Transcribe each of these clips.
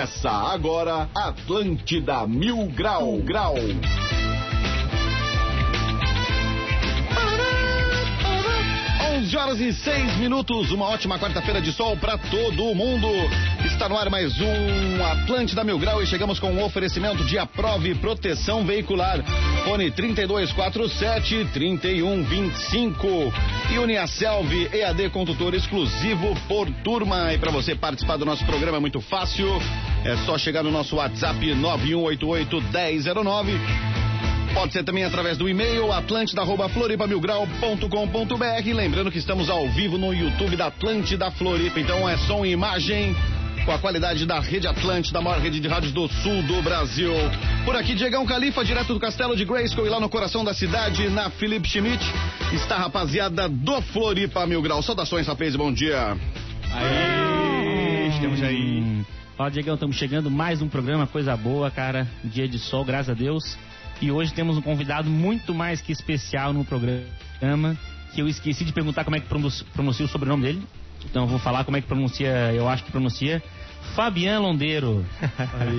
Começa agora Atlântida Mil Grau Grau. 11 horas e 6 minutos, uma ótima quarta-feira de sol para todo mundo. Está no ar mais um Atlântida Mil Grau e chegamos com um oferecimento de Aprove Proteção Veicular. Fone 3247 3125 e Uniaselv EAD com tutor exclusivo por turma. E para você participar do nosso programa é muito fácil. É só chegar no nosso WhatsApp 9188 1009 Pode ser também através do e-mail atlântida.floripamilgrau.com.br. Lembrando que estamos ao vivo no YouTube da Atlântida Floripa. Então é som e imagem com a qualidade da Rede Atlântida, da maior rede de rádios do sul do Brasil. Por aqui, Diegão Califa, direto do Castelo de Grayskull e lá no coração da cidade, na Felipe Schmidt, está a rapaziada do Floripa Mil Grau. Saudações, rapaz, bom dia. Aí, estamos aí. Fala, Diegão, estamos chegando mais um programa, coisa boa, cara. Dia de sol, graças a Deus. E hoje temos um convidado muito mais que especial no programa, que eu esqueci de perguntar como é que pronuncia o sobrenome dele. Então eu vou falar como é que pronuncia, eu acho que pronuncia. Fabian Londeiro.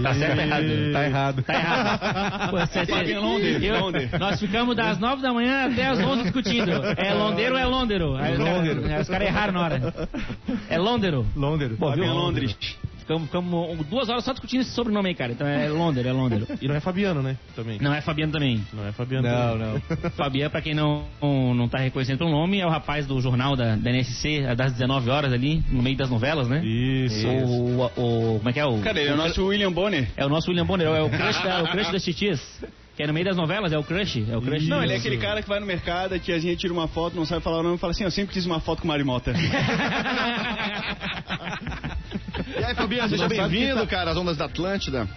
tá certo ou errado? Tá errado. Tá errado. Pô, cê, Fabian Londeiro. eu- Londeiro. nós ficamos das nove da manhã até as onze discutindo. É Londeiro ou é Londero? Aí os caras- Londero. aí os caras erraram na hora. É Londero. Londres. Pô? Fabian Londres. Ficamos, ficamos duas horas só discutindo esse sobrenome aí, cara. Então é Londero, é Londero. E não é Fabiano, né? Também. Não é Fabiano também. Não é Fabiano. Não, também. não. Fabian, pra quem não, não tá reconhecendo pelo nome, é o rapaz do jornal da, da NSC, das 19 horas ali, no meio das novelas, né? Isso. O, o, o- Como é que é o. Cara, ele é o nosso William Bonner. É o nosso William Bonner, é o crush, da, o crush das titias. Que é no meio das novelas, é o crush. É o crush. Não, ele é aquele cara que vai no mercado, que a gente tira uma foto, não sabe falar o nome, e fala assim, eu sempre quis uma foto com o Mário Mota. E aí, Fabiano, seja bem-vindo, tá- cara, às ondas da Atlântida.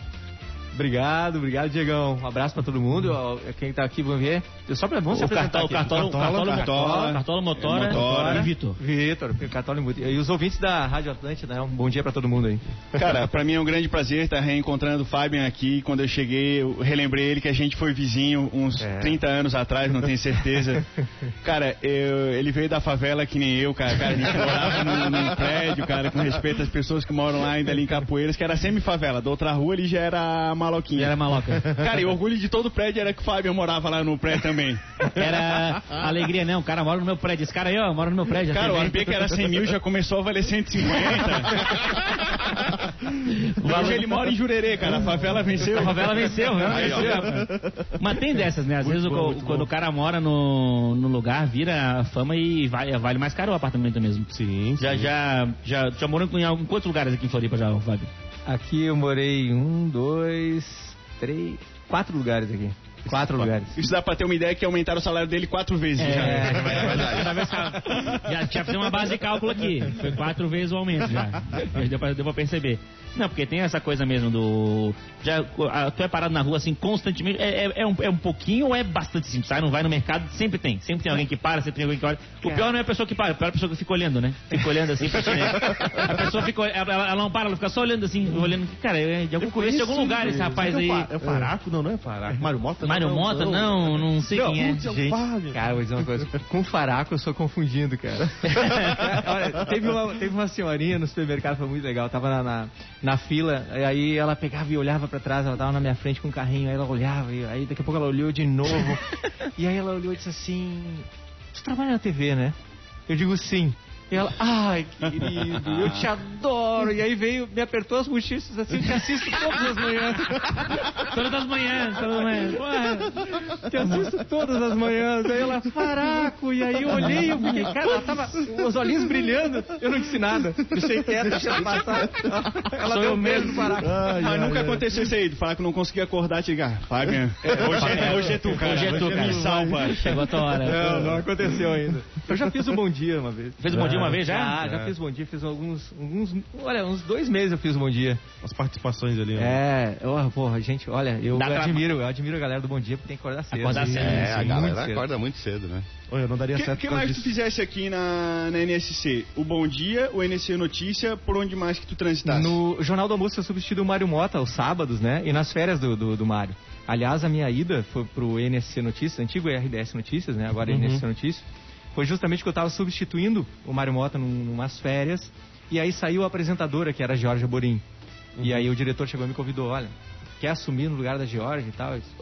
Obrigado, obrigado, Diegão. Um abraço pra todo mundo. Quem tá aqui, vamos ver. Eu só pra vamos se O apresentar Cartola, aqui. Cartola, Cartola, Cartola, Cartola, Cartola, Motora, Motora. e Vitor. Vitor, Cartola e. E os ouvintes da Rádio Atlântida, né? Um bom dia pra todo mundo aí. Cara, pra mim é um grande prazer estar reencontrando o Fabian aqui. Quando eu cheguei, eu relembrei ele que a gente foi vizinho uns É. 30 anos atrás, não tenho certeza. Cara, eu- ele veio da favela que nem eu, cara. Cara, a gente morava num, num prédio, cara, com respeito às pessoas que moram lá ainda ali em Capoeiras, que era semi-favela. Da outra rua ele já era E maloquinha. era maloca. Cara, e o orgulho de todo o prédio era que o Fabian morava lá no prédio também. Era alegria, não. O cara mora no meu prédio. Esse cara aí, ó, mora no meu prédio. Cara, o que era 100 mil já começou a valer 150. Hoje ele mora em Jurerê, cara. A favela venceu. A favela venceu, né? Aí. Mas tem dessas, né? Às vezes bom, o- muito quando bom. o cara mora no, no lugar, vira fama e vale, vale mais caro o apartamento mesmo. Sim. Já, já, já, já morou em, algum- quantos lugares aqui em Floripa já, Fábio? Aqui eu morei em um, dois, três, quatro lugares aqui. Quatro lugares. Isso dá pra ter uma ideia que aumentaram o salário dele quatro vezes já. É, Cada vez que- já tinha fazer uma base de cálculo aqui. Foi quatro vezes o aumento já. Deu pra, deu pra perceber. Não, porque tem essa coisa mesmo do. Já, ah, tu é parado na rua assim constantemente. É, é, é um, é um pouquinho ou é bastante? Tu sai, não vai no mercado, sempre tem. Sempre tem alguém que para, sempre tem alguém que olha. O pior não é a pessoa que para, o pior é a pessoa que fica olhando, né? Fica olhando assim? A pessoa fica, ela, ela não para, ela fica só olhando assim, olhando. Cara, é de algum, conheço de algum lugar esse rapaz aí. É o Paraco? Não, não é Paraco. Mário Mota? Mário não, Mota? Não, não sei Não, quem é. é Gente, Fábio? cara, vou dizer uma coisa. Com faraco eu sou confundindo, cara. Olha, teve uma, teve uma senhorinha no supermercado, foi muito legal. Tava na, na, na fila, e aí ela pegava e olhava pra trás, ela tava na minha frente com um carrinho, aí ela olhava, e aí daqui a pouco ela olhou de novo. e aí ela olhou e disse assim: Tu trabalha na TV, né? Eu digo sim. E ela, ai, querido, eu te adoro. E aí veio, me apertou as bochechas assim, te assisto todas as manhãs. Todas as manhãs, todas as manhãs. Porra. Te assisto todas as manhãs. Aí ela, faraco. E aí eu olhei e eu fiquei, cara, ela tava os olhinhos brilhando. Eu não disse nada. Deixei quieto, deixei ela passar. Ela Sou deu eu medo mesmo. do faraco. Mas nunca aconteceu isso aí, de falar que não conseguia acordar e te ligar. Fabian, hoje é, hoje é tu, cara. Hoje é tu, cara. Me salva. Chegou a tua hora. Não, não aconteceu ainda. Eu já fiz o bom dia uma vez. Fez um bom dia uma vez já? Já, já fiz bom dia, fiz alguns, alguns. Olha, uns dois meses eu fiz o bom dia. As participações ali. né? É, oh, porra, gente, olha, eu Dá admiro, eu admiro a galera do bom dia porque tem que acordar cedo. Acordar cedo. É, a Sim, galera muito cedo. acorda muito cedo, né? Olha, eu não daria O que, certo que por causa mais tu disso. fizesse aqui na, na NSC? O Bom Dia, o NSC Notícia, por onde mais que tu transitasse? No Jornal do Almoço eu substituí o Mário Mota aos sábados, né? E nas férias do, do, do Mário. Aliás, a minha ida foi pro NSC Notícias, antigo RDS Notícias, né? Agora é NSC Notícias. Foi justamente que eu estava substituindo o Mário Mota num, numas férias. E aí saiu a apresentadora, que era a Georgia Borim. E aí o diretor chegou e me convidou, olha, quer assumir no lugar da Georgia e tal? Eu disse,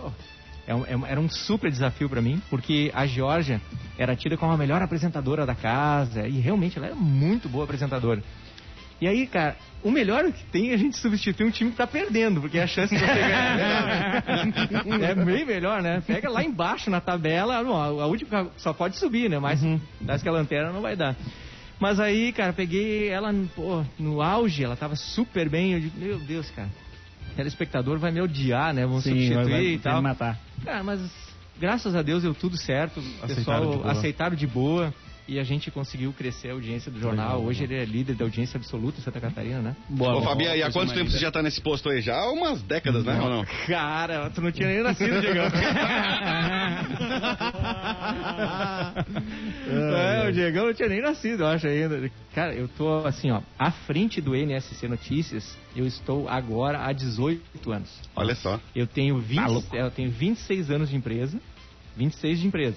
é um- é era um super desafio pra mim, porque a Georgia era tida como a melhor apresentadora da casa, e realmente ela era muito boa apresentadora. E aí, cara, o melhor que tem é a gente substituir um time que tá perdendo, porque a chance de você ganhar é melhor. é bem melhor, né? Pega lá embaixo na tabela, a última só pode subir, né? Mas parece que a lanterna não vai dar. Mas aí, cara, peguei ela pô, no auge, ela tava super bem. Eu digo, meu Deus, cara, o telespectador vai me odiar, né? Vão Sim, substituir vai, vai, e vai tal. me matar. Cara, mas graças a Deus deu tudo certo. O Aceitaram pessoal de aceitaram de boa. E a gente conseguiu crescer a audiência do jornal. Hoje ele é líder da audiência absoluta em Santa Catarina, né? Boa, Ô, boa. Fabinho, e há quanto tempo você já tá nesse posto aí? Já há umas décadas, né? Ou não? Cara, tu não tinha nem nascido, Diegão. é, o Diegão não tinha nem nascido, eu acho ainda. Cara, eu tô assim, ó, à frente do NSC Notícias, eu estou agora há 18 anos. Olha só. Eu tenho, 20, Tá louco. eu tenho 26 anos de empresa. 26 de empresa.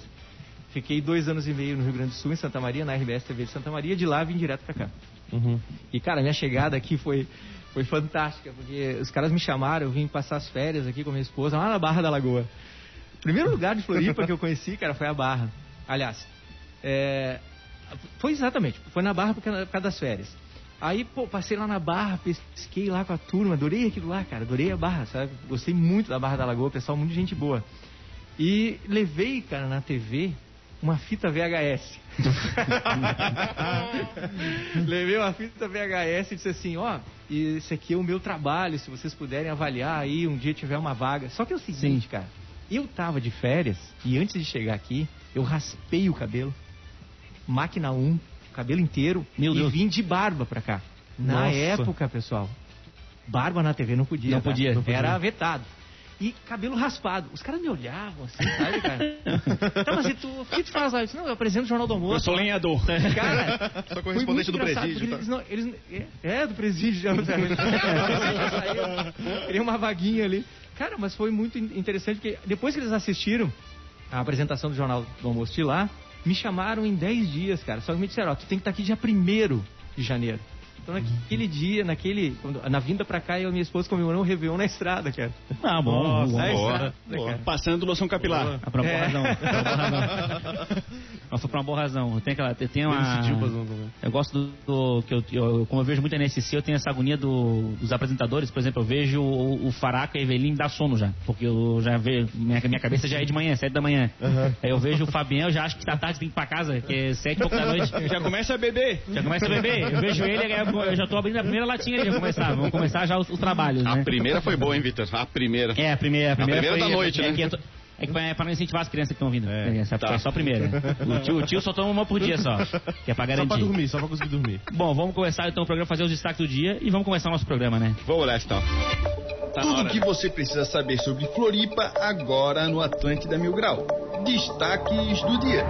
Fiquei dois anos e meio no Rio Grande do Sul, em Santa Maria, na RBS TV de Santa Maria. De lá vim direto pra cá. Uhum. E, cara, minha chegada aqui foi, foi fantástica, porque os caras me chamaram, eu vim passar as férias aqui com minha esposa, lá na Barra da Lagoa. O primeiro lugar de Floripa que eu conheci, cara, foi a Barra. Aliás, é, foi exatamente, foi na Barra por causa das férias. Aí, pô, passei lá na Barra, pesquei lá com a turma, adorei aquilo lá, cara, adorei a Barra, sabe? Gostei muito da Barra da Lagoa, pessoal, muito gente boa. E levei, cara, na TV uma fita VHS. Levei uma fita VHS e disse assim, ó, esse aqui é o meu trabalho, se vocês puderem avaliar aí, um dia tiver uma vaga. Só que é o seguinte, cara, eu tava de férias e antes de chegar aqui, eu raspei o cabelo, máquina 1, cabelo inteiro, Meu e Deus. vim de barba pra cá. Na Nossa. época, pessoal, barba na TV não podia. Não tá? podia, não podia. Era vetado. E cabelo raspado. Os caras me olhavam assim, sabe, cara? tá, mas e tu, o que tu faz lá? Eu disse, não, eu apresento o Jornal do Almoço. Eu sou lenhador. Cara, Sou correspondente do presídio. tá? Eles não, eles, é, é, do presídio já. saíram. Queria uma vaguinha ali. Cara, mas foi muito in- interessante, porque depois que eles assistiram a apresentação do Jornal do Almoço de lá, me chamaram em 10 dias, cara. Só que me disseram, ó, tu tem que estar aqui dia 1 de janeiro. Então naquele dia, naquele. quando- na vinda pra cá, eu e minha esposa comemoramos o Réveillon na estrada, cara. Ah, bom, Nossa, bom. Na boa, estrada, boa. cara. Passando loção capilar. Ah, por uma boa É. razão. Por uma boa razão. Nossa, por uma boa razão. Eu tenho aquela. Eu tenho Ele uma. um. Eu gosto do, do- que eu, eu- como eu vejo muito NSC, eu tenho essa agonia do- dos apresentadores. Por exemplo, eu vejo o, o Faraca e a Evelyn me dá sono já, porque eu já vejo minha, minha cabeça já é de manhã, sete da manhã. Aí eu vejo o Fabião, eu já acho que tá tarde tem que ir pra casa, que é sete e pouco da noite. Já começa a beber. Já começa a beber. Eu vejo ele, aí eu, já tô abrindo a primeira latinha ali, já começar. Vamos começar já os, os trabalhos, A né? primeira foi boa, hein, Vitor? A primeira. É, a primeira, a primeira, primeira foi, da noite, é, né? que é, é que é pra não incentivar as crianças que estão vindo. É. É, Tá. só a primeira. O tio, o tio só toma uma por dia só, que é pra Só pra garantir. dormir, só pra conseguir dormir. Bom, vamos começar então o programa, fazer os destaques do dia e vamos começar o nosso programa, né? Vamos lá, então. Tá Tudo o que você precisa saber sobre Floripa agora no Atlântida Mil Grau. Destaques do dia.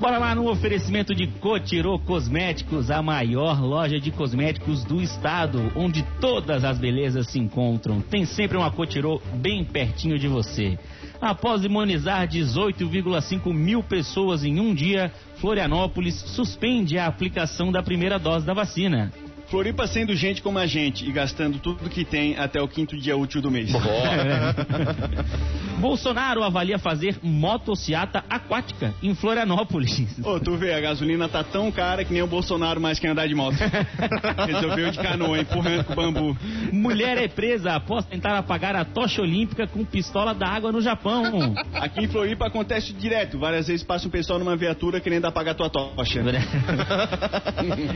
Bora lá no oferecimento de Cotirô Cosméticos, a maior loja de cosméticos do estado, onde todas as belezas se encontram. Tem sempre uma Cotirô bem pertinho de você. Após imunizar 18,5 mil pessoas em um dia, Florianópolis suspende a aplicação da primeira dose da vacina. Floripa sendo gente como a gente e gastando tudo que tem até o quinto dia útil do mês. Bolsonaro avalia fazer motociata aquática em Florianópolis. Ô, tu vê, a gasolina tá tão cara que nem o Bolsonaro mais quer andar de moto. Resolveu de canoa, empurrando com o bambu. Mulher é presa após tentar apagar a tocha olímpica com pistola da água no Japão. Aqui em Floripa acontece direto. Várias vezes passa um pessoal numa viatura querendo apagar tua tocha.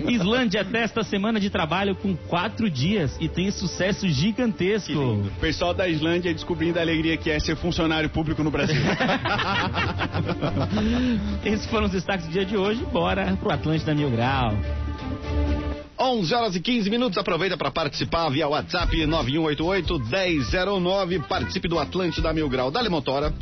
Islândia testa semana de trabalho com quatro dias e tem sucesso gigantesco. O pessoal da Islândia descobrindo a alegria que é ser funcionário público no Brasil. Esses foram os destaques do dia de hoje. Bora pro Atlântida Mil Grau. 11 horas e 15 minutos. Aproveita para participar via WhatsApp 9188-1009. Participe do Atlântida Mil Grau. Dale Motora.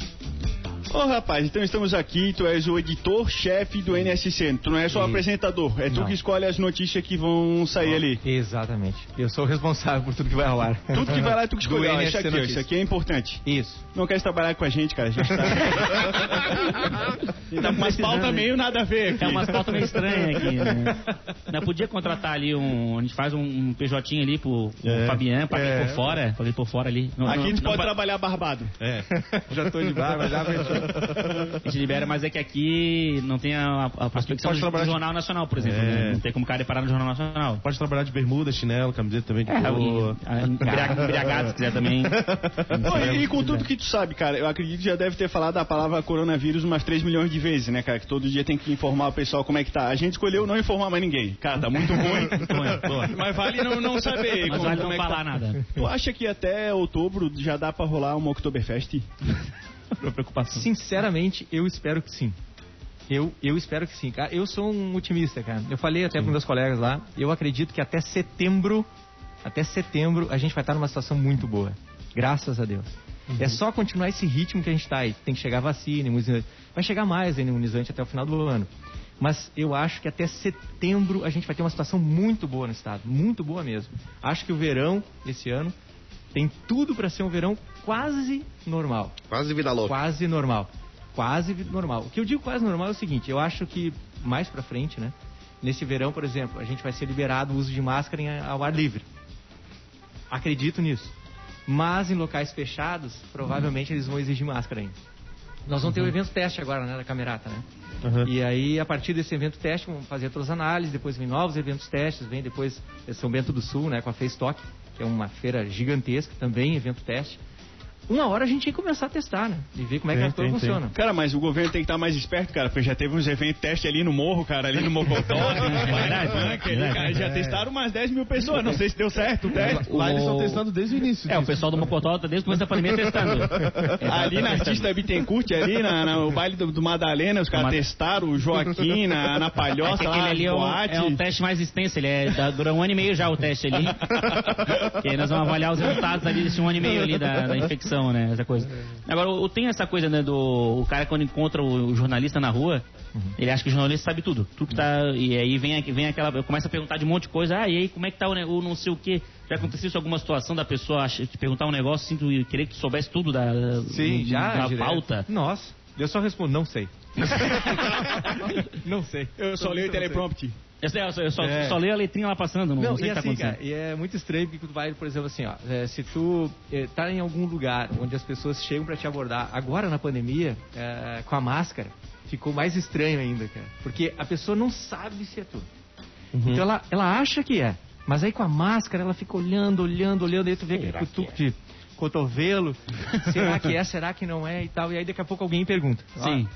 Ô rapaz, então estamos aqui, tu és o editor-chefe do NSC, tu não é só E- apresentador, é tu Não. que escolhe as notícias que vão sair ali. Exatamente. Eu sou o responsável por tudo que vai ao ar. Tudo que vai lá é tu que Do escolhe. Isso aqui, isso aqui é importante. Isso. Não quer trabalhar com a gente, cara? A gente tá. tá com umas pautas meio nada a ver aqui. É umas pautas meio estranhas aqui, né? Não podia contratar ali um. A gente faz um PJ ali pro, pro É. Fabiano, paguei É. por fora, paguei por fora ali. Não, Aqui não- a gente não pode trabalhar barbado. É. Já tô de barba, já fechou. A gente libera, mas é que aqui não tem a, a prospecção pode do, trabalhar do de- Jornal Nacional, por exemplo. É. né? Não tem como o cara parar no Jornal Nacional. Pode trabalhar de bermuda, chinelo, camiseta também de É, e- embriagado, se quiser também. Ô, e, e com tudo que tu sabe, cara, eu acredito que já deve ter falado a palavra coronavírus umas 3 milhões de vezes, né, cara? Que todo dia tem que informar o pessoal como é que tá. A gente escolheu não informar mais ninguém. Cara, tá muito ruim. boa. Mas vale não, não saber Mas como, vale como não é que falar tá. nada. Tu acha que até outubro já dá pra rolar uma Oktoberfest? Preocupação. Sinceramente, eu espero que sim. Eu, eu espero que sim. Cara, eu sou um otimista, cara. Eu falei até para meus colegas lá, eu acredito que até setembro, até setembro, a gente vai estar numa situação muito boa. Graças a Deus. É só continuar esse ritmo que a gente está aí. Tem que chegar vacina, imunizante. Vai chegar mais ainda imunizante até o final do ano. Mas eu acho que até setembro a gente vai ter uma situação muito boa no estado. Muito boa mesmo. Acho que o verão, esse ano, tem tudo para ser um verão quase normal. Quase vida louca. Quase normal. Quase normal. O que eu digo quase normal é o seguinte, eu acho que mais pra frente, né? Nesse verão, por exemplo, a gente vai ser liberado o uso de máscara em, ao ar livre. Acredito nisso. Mas em locais fechados, provavelmente eles vão exigir máscara ainda. Nós vamos ter o evento teste agora, né, da Camerata, né? Uhum. E aí, a partir desse evento teste, vamos fazer todas as análises, depois vem novos eventos testes, vem depois São Bento do Sul, né, com a FaceTalk, que é uma feira gigantesca, também evento teste. Uma hora a gente tem que começar a testar, né? E ver como é que Tem, as coisas tem, tem. funcionam. Cara, mas o governo tem que estar mais esperto, cara, porque já teve uns eventos teste ali no morro, cara, ali no Mocotó, verdade, né, que cara, já testaram umas 10 mil pessoas, não sei se deu certo o teste. Lá eles estão O- testando desde o início. É, o disso. pessoal do Mocotó tá desde o começo da pandemia testando. Ali na Artista Bittencourt, ali na, na- o baile do, do Madalena, os caras testaram o Joaquim na, na É palhoça que lá, aquele ali é um, é um teste mais extenso, ele é, dá- dura um ano e meio já o teste ali. e aí nós vamos avaliar os resultados ali desse um ano e meio ali da, da infecção, né? Essa coisa. Agora, o, tem essa coisa, né, do o cara quando encontra o, o jornalista na rua, ele acha que o jornalista sabe tudo. Tudo que tá. E aí vem, vem aquela. Começa a perguntar de um monte de coisa. Ah, e aí, como é que tá o, o não sei o quê? Já aconteceu isso alguma situação da pessoa te perguntar um negócio assim, tu querer que tu soubesse tudo da, Sim, já. da direto. pauta? Nossa, eu só respondo, não sei. não sei. Eu só leio o teleprompter. Eu, sei, eu só, eu só, É. só leio a letrinha lá passando, não, Não, não sei e o que tá assim, acontecendo. cara, e é muito estranho porque tu vai, por exemplo, assim, ó, é, se tu é, tá em algum lugar onde as pessoas chegam pra te abordar, agora na pandemia, é, com a máscara, ficou mais estranho ainda, cara. Porque a pessoa não sabe se é tu. Então ela, ela acha que é. Mas aí com a máscara ela fica olhando, olhando, olhando, aí tu vê aquele cutuco de cotovelo. será que é, será que não é e tal. E aí daqui a pouco alguém pergunta. ó, Sim.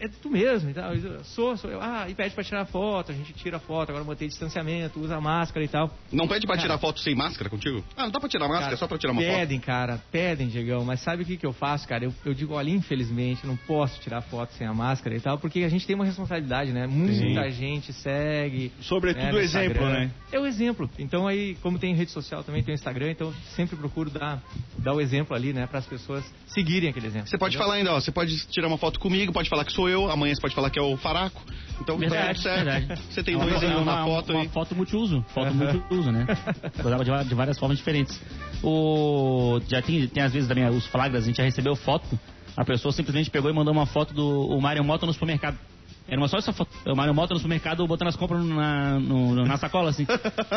É, tu mesmo e tal. Eu sou, sou eu. Ah, e pede pra tirar foto, a gente tira a foto, agora mantém distanciamento, usa a máscara e tal. Não pede pra Cara. tirar foto sem máscara contigo? Ah, não dá pra tirar máscara, Cara, é só pra tirar uma foto. pedem, cara, pedem, Diegão, mas sabe o que, que eu faço, cara? Eu, eu digo, olha, infelizmente, não posso tirar foto sem a máscara e tal, porque a gente tem uma responsabilidade, né? Muita gente segue. Sobretudo né, exemplo, Instagram. né? É o exemplo. Então aí, como tem rede social também, tem o Instagram, então sempre procuro dar, dar o exemplo ali, né, para as pessoas seguirem aquele exemplo. Você pode entendeu? falar ainda, ó, você pode tirar uma foto comigo, pode falar que sou eu, amanhã você pode falar que é o Faraco. Então tá Verdade, certo. verdade. Você tem É uma- dois em é um uma, na foto uma aí. foto multiuso. Foto multiuso, né? Usava de, de várias formas diferentes. O, já tem, tem às vezes também os flagras, a gente já recebeu foto, a pessoa simplesmente pegou e mandou uma foto do o Mario Moto no supermercado. Era uma só essa foto. O Mário Mota no supermercado botando as compras na, no- na sacola, assim.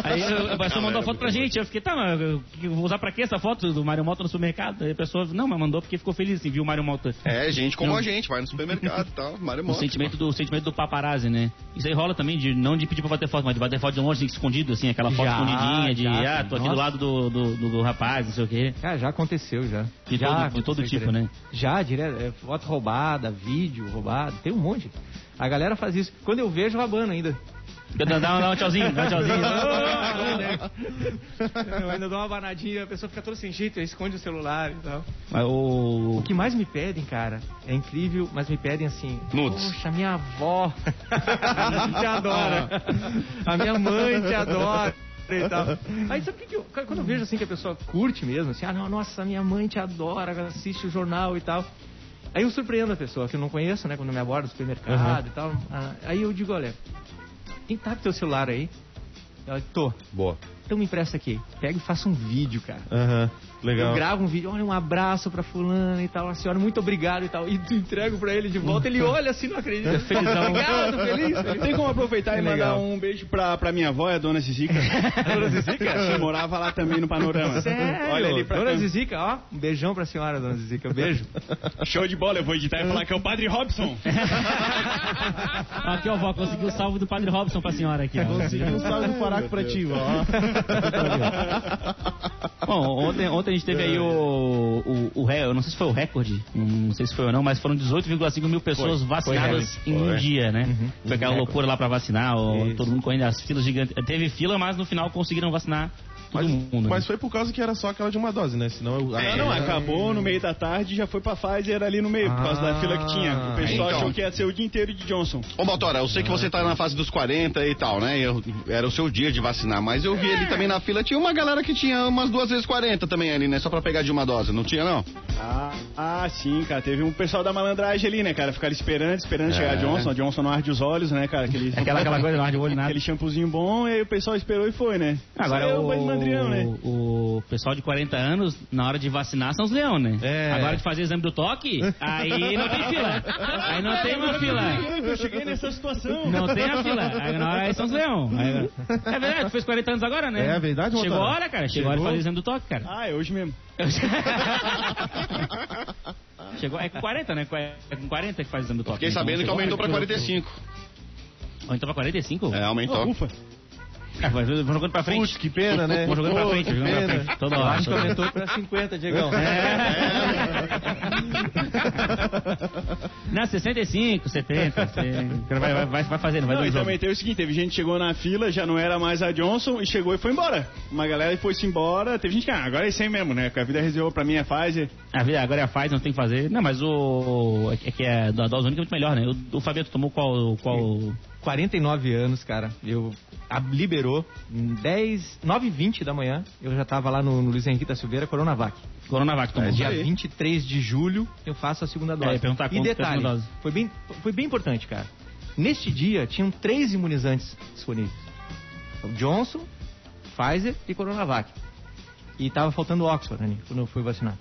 Aí a pessoa mandou a foto pra gente. Eu fiquei, tá, mas eu, eu vou usar pra quê essa foto do Mário Mota no supermercado? Aí a pessoa, não, mas mandou porque ficou feliz, assim, viu o Mário Mota. É, gente como Não. a gente, vai no supermercado e tal. Mário O Moto. sentimento do, o sentimento do paparazzi, né? Isso aí rola também, de não de pedir pra bater foto, mas de bater foto de longe, assim, escondido, assim, aquela foto Já, escondidinha, de, já, ah, tô aqui do nossa. lado do, do, do- do rapaz, não sei o quê. Cara, já aconteceu, já. De já todo- de todo tipo, direto. né? Já, direto. É, foto roubada, vídeo roubado, tem um monte. A galera faz isso. Quando eu vejo, eu abano ainda. Dá, dá, dá um tchauzinho, dá um tchauzinho. eu ainda dou uma abanadinha, a pessoa fica toda sem jeito, esconde o celular e tal. Mas o... O que mais me pedem, cara, é incrível, mas me pedem assim. Nudes. Poxa, minha avó te adora. A minha mãe te adora. E tal. Aí sabe o que, que eu. Quando eu vejo assim que a pessoa curte mesmo, assim, ah, não, nossa, minha mãe te adora, assiste o jornal e tal. Aí eu surpreendo a pessoa que eu não conheço, né? Quando me aborda no supermercado e tal. Ah, Aí eu digo, olha, quem tá com teu celular aí? Ela, tô. Boa. Então me empresta aqui. Pega e faça um vídeo, cara. Aham, Eu legal. gravo um vídeo, olha, um abraço pra fulana e tal, a senhora, muito obrigado e tal. E tu entrego pra ele de volta, ele olha assim, não acredita. Felizão. Obrigado, feliz. feliz. Tem como aproveitar e mandar Legal. um beijo pra, pra minha avó, a dona Zizica? Dona Zizica? Sim, morava lá também no Panorama. Sério? Olha ali pra Dona câmera. Zizica, ó, um beijão pra senhora, Dona Zizica, um beijo. Show de bola, eu vou editar e falar que é o Padre Robson. Aqui, ó, vó, consegui o salve do Padre Robson pra senhora aqui, ó. Consegui um salve do Faraco pra ti, ó. Bom, ontem, ontem a gente teve aí o, o, o ré- eu não sei se foi o recorde, não sei se foi ou não, mas foram 18,5 mil pessoas vacinadas Foi, em um foi. dia, né? Uhum. Foi aquela loucura lá pra vacinar, ó, todo mundo correndo, as filas gigantes. Teve fila, mas no final conseguiram vacinar Mas, mundo. mas né? foi por causa que era só aquela de uma dose, né? Senão eu. Não, não, acabou no meio da tarde e já foi pra Pfizer ali no meio, por causa da fila que tinha. O pessoal Então. achou que ia ser o dia inteiro de Johnson. Ô, Motora, eu sei que você tá na fase dos 40 e tal, né? Eu- era o seu dia de vacinar, mas eu vi ali também na fila, tinha uma galera que tinha umas duas vezes 40 também ali, né? Só pra pegar de uma dose, não tinha não? Ah, ah, sim, cara. Teve um pessoal da malandragem ali, né, cara? Ficaram esperando, esperando É. chegar a Johnson. A Johnson não arde os olhos, né, cara? Aquele, Aquela, aquela coisa, não arde o olho nada. aquele shampoozinho bom, e aí o pessoal esperou e foi, né? Agora Saiu o, mandrião, né? o pessoal de 40 anos, na hora de vacinar, são os leão, né? É. Agora de fazer exame do toque, aí não tem fila. Aí não tem uma fila. Eu cheguei nessa situação. Não tem a fila. Aí na hora aí são os leão. Aí- é verdade, tu fez 40 anos agora, né? É verdade, Chegou a hora, cara. Chegou a hora de fazer exame do toque, cara. Ah, é hoje mesmo. Chegou, é com 40, né? É com 40 que faz o exame do toque. Fiquei Então, sabendo que chegou a aumentou pra hora. 45. Aumentou pra 45? É, aumentou. Ufa. Vai jogando pra frente. Putz, que pena, né? Vou jogando pra frente, jogando pra frente. Toda hora. acho que aumentou pra 50, Diegão. Não, 65, 70. você- Vai, vai, vai, vai fazendo, vai Não, e jogo. também teve o seguinte, teve gente que chegou na fila, já não era mais a Johnson, e chegou e foi embora. Uma galera foi-se embora, teve gente que, ah, agora é aí mesmo, né? Que a vida reservou pra mim é Pfizer. A vida agora é a faz, não tem que fazer. Não, mas o. É que é da dose única é muito melhor, né? O, o tomou qual. qual 49 anos, cara. Eu a, liberou em 10, 9 h 20 da manhã. Eu já tava lá no, no Luiz Henrique da Silveira, Coronavac. Coronavac tomou? Dia aí. 23 de julho eu faço a segunda dose. É, perguntar e é a detalhe, dose. foi bem, foi bem importante, cara. Neste dia tinham três imunizantes disponíveis: o Johnson, Pfizer e Coronavac. E tava faltando Oxford, né, quando eu fui vacinar.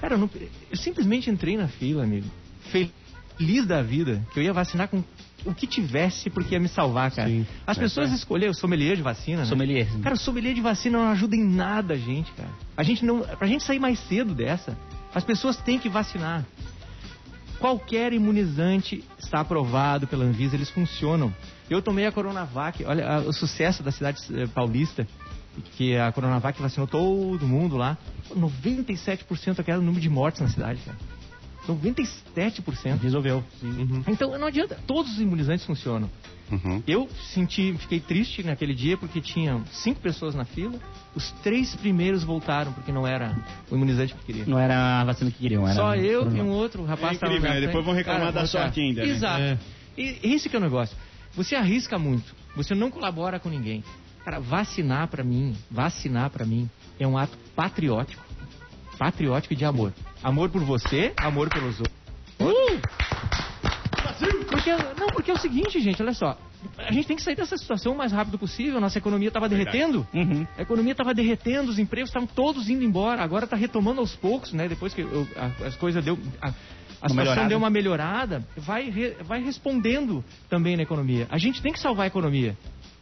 Cara, eu, não- eu simplesmente entrei na fila, amigo. Feliz da vida, que eu ia vacinar com o que tivesse, porque ia me salvar, cara. Sim. As pessoas escolheram o sommelier de vacina, né? Sommelier. Cara, o sommelier de vacina não ajuda em nada a gente, cara. A gente não, pra gente sair mais cedo dessa, as pessoas têm que vacinar. Qualquer imunizante está aprovado pela Anvisa, eles funcionam. Eu tomei a Coronavac, olha a- o sucesso da cidade eh, paulista, que a Coronavac vacinou todo mundo lá. 97% aquele número de mortes na cidade, cara. 97%. Resolveu. Então não adianta, todos os imunizantes funcionam. Uhum. Eu senti, fiquei triste naquele dia porque tinham cinco pessoas na fila. Os três primeiros voltaram porque não era o imunizante que queria. Não era a vacina que queriam, era. Só eu e um outro rapaz É incrível, né? Depois vão reclamar Cara, da vou sorte ainda, né? Exato. É. E esse que é o negócio. Você arrisca muito. Você não colabora com ninguém. Cara, vacinar pra mim, vacinar pra mim é um ato patriótico. Patriótico e de amor. Amor por você, amor pelos outros. Porque, não, porque é o seguinte, gente, olha só. A gente tem que sair dessa situação o mais rápido possível. Nossa economia estava derretendo. Uhum. A economia estava derretendo, os empregos estavam todos indo embora. Agora está retomando aos poucos, né? Depois que eu- a- as coisas deu. A, a situação melhorada. deu uma melhorada, vai, re- vai respondendo também na economia. A gente tem que salvar a economia.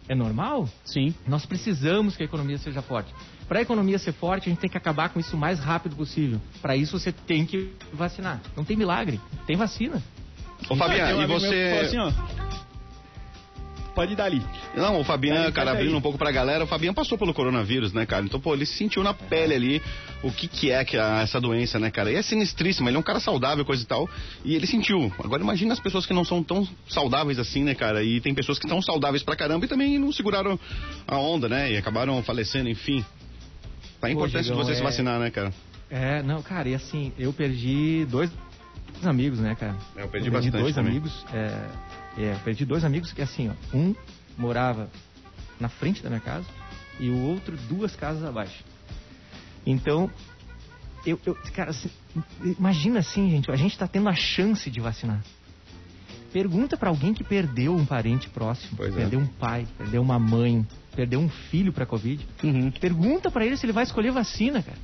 É normal? Sim. Nós precisamos que a economia seja forte. Para a economia ser forte, a gente tem que acabar com isso o mais rápido possível. Para isso, você tem que vacinar. Não tem milagre, tem vacina. Ô, Fabiano, um e você... assim, ó. Pode ir dali. Não, o Fabiano, cara, abrindo daí. um pouco pra galera, o Fabiano passou pelo coronavírus, né, cara? Então, pô, ele sentiu na pele ali o que que é que a- essa doença, né, cara? E é sinistríssima, ele é um cara saudável, coisa e tal, e ele sentiu. Agora imagina as pessoas que não são tão saudáveis assim, né, cara? E tem pessoas que estão saudáveis pra caramba e também não seguraram a onda, né? E acabaram falecendo, enfim. Tá a Pô, importância de Diegão, você se é- vacinar, né, cara? É, não, cara, e assim, eu perdi dois amigos, né, cara? É, eu perdi bastante dois também. amigos, é, é, perdi dois amigos que assim, ó, um morava na frente da minha casa e o outro duas casas abaixo. Então, eu, eu- cara, se- imagina assim, gente, a gente tá tendo a chance de vacinar. Pergunta pra alguém que perdeu um parente próximo, Pois é. perdeu um pai, perdeu uma mãe, perdeu um filho pra Covid. Uhum. Pergunta pra ele se ele vai escolher vacina, cara.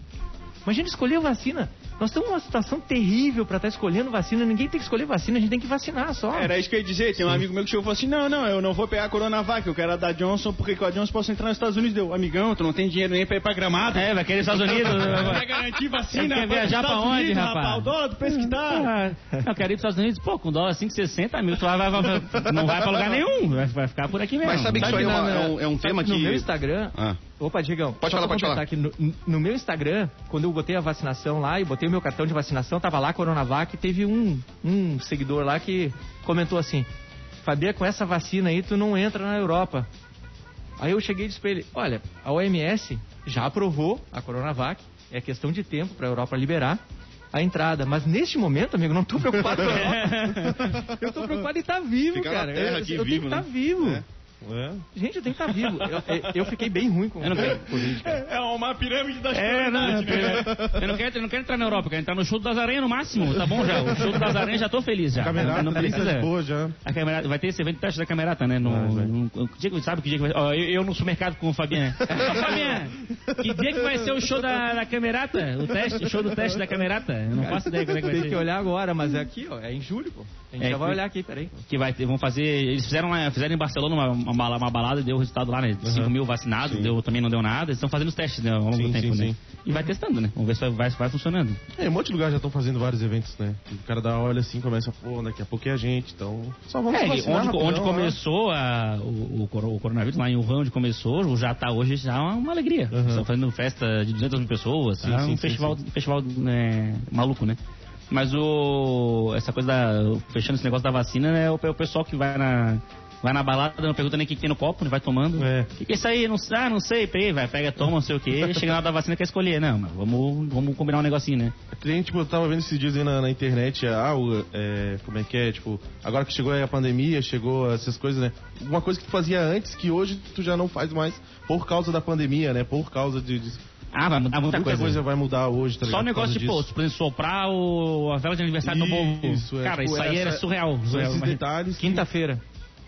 Imagina escolher vacina. Nós estamos numa situação terrível pra estar escolhendo vacina. Ninguém tem que escolher vacina, a gente tem que vacinar só. Era isso que eu ia dizer. Tem um amigo meu que chegou e falou assim: Não, não, eu não vou pegar a Coronavac, eu quero a da Johnson, porque com a Johnson posso entrar nos Estados Unidos. Deu, amigão, tu não tem dinheiro nem pra ir pra gramado. É, vai querer Estados Unidos. Vai garantir vacina. Quer viajar pra onde, Unidos, rapaz? O dólar do preço que tá. Ah, eu quero ir pros Estados Unidos, pô, com dólar 5,60 mil, tu vai, vai, vai- não vai pra lugar nenhum, vai, vai ficar por aqui mesmo. Mas sabe que isso aí é, uma- é um, é um tema que no meu Instagram, Ah. Opa, Diegão. Pode só falar, pra pode falar. no, no meu Instagram, quando eu botei a vacinação lá e botei o meu cartão de vacinação, tava lá Coronavac, teve um, um seguidor lá que comentou assim: Fabia, com essa vacina aí tu não entra na Europa. Aí eu cheguei e disse pra ele: Olha, a OMS já aprovou a Coronavac, é questão de tempo pra Europa liberar a entrada. Mas neste momento, amigo, não tô preocupado com a Europa. Eu tô preocupado em estar vivo, Ficar na cara. terra eu, aqui eu vivo, tenho que estar né? vivo. É. É. Gente, eu tenho que estar vivo. Eu, eu- fiquei bem ruim com Covid, cara. É uma pirâmide das É, não, né? eu não, quero, eu não quero entrar na Europa, eu quero entrar no show das aranhas no máximo, tá bom já? O show das aranhas já tô feliz já. Camerata, não, não precisa. boa já. A camerata, vai ter esse evento de teste da camerata, né? No, no- que dia que, sabe que dia que vai Ó, eu, eu no supermercado com o Fabiano. Fabiano, que dia que vai ser o show da, da camerata? O teste, o show do teste da camerata? Eu não faço ideia quando é que vai Tem ser. que olhar agora, mas é aqui, ó. É em julho, pô. A gente É, já vai olhar aqui, peraí. que vai ter, vão fazer. Eles fizeram, lá- fizeram em Barcelona uma, uma, bala- uma balada e deu resultado lá, né? 5 mil vacinados, deu, também não deu nada. Eles estão fazendo os testes, né? Ao longo Sim, do tempo, sim, né? sim. E vai testando, né? Vamos ver se vai, vai, vai funcionando. É, um monte de lugar já estão fazendo vários eventos, né? O cara dá olha assim, começa, pô, daqui a pouco é a gente, então. Só vamos É, vacinar onde, rapidão, onde ó. começou a- o, o coro- o coronavírus, lá em Wuhan, onde começou, já tá hoje já é uma, uma alegria. Uhum. Estão fazendo festa de 200 mil pessoas, Sim, tá? um festival, festival né, maluco, né? Mas o essa coisa da fechando esse negócio da vacina, né, o, o pessoal que vai na vai na balada, não pergunta nem o que, que tem no copo, vai tomando. É. O que, que é isso aí? Não, ah, não sei, peraí, vai, pega, toma, não sei o quê, chega na hora da vacina quer escolher. Não, mas vamos, vamos combinar um negocinho, né? Que nem, tipo, eu tava vendo esses dias aí na, na internet, ah, o, é, como é que é, tipo, agora que chegou aí a pandemia, chegou essas coisas, né? Uma coisa que tu fazia antes que hoje tu já não faz mais por causa da pandemia, né? Por causa de. de Ah, vai mudar muita, muita coisa. vai mudar hoje, tá Só o negócio de, pô, por exemplo, soprar o, a vela de aniversário do povo. Isso, é, Cara, tipo, isso aí essa- era surreal. São surreal. esses Mas- detalhes. que- Quinta-feira.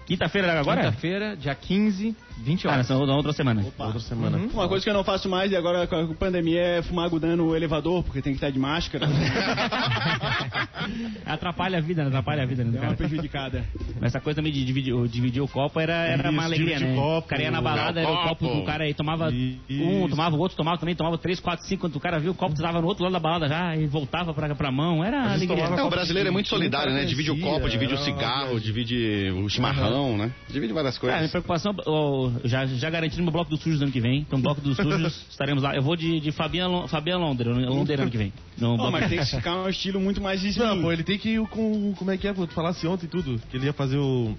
Quinta-feira agora? Quinta-feira, dia 15, 20 Ah, horas. nessa outra semana. Outra semana. Uhum. Uma coisa que eu não faço mais e agora com a pandemia é fumar agudando o elevador, porque tem que estar de máscara. Atrapalha a vida, né? Atrapalha a vida, né? Dá uma prejudicada. Mas essa coisa também de dividir, o- dividir o copo era, era uma Isso, alegria, dividir né? copo, o cara ia na balada, era o copo do cara aí, tomava Isso. um, tomava o outro, tomava também, tomava três, quatro, cinco, quando o cara viu o copo, tava no outro lado da balada já e voltava pra, pra mão. Era alegria. É, o brasileiro é muito solidário, né? Divide o copo, divide o cigarro, uma- divide o chimarrão, né? Divide várias É, minha coisas. preocupação, ó, já, já garantindo meu bloco dos sujos ano que vem. Então, bloco dos sujos, estaremos lá. Eu vou de, de Fabiana, Lon- Fabiana Londra, Londra ano que vem. No Oh, mas tem que ficar um estilo muito mais slim. Não, pô, ele tem que ir com. Como é que é? Pô, tu falasse ontem tudo. Que ele ia fazer o.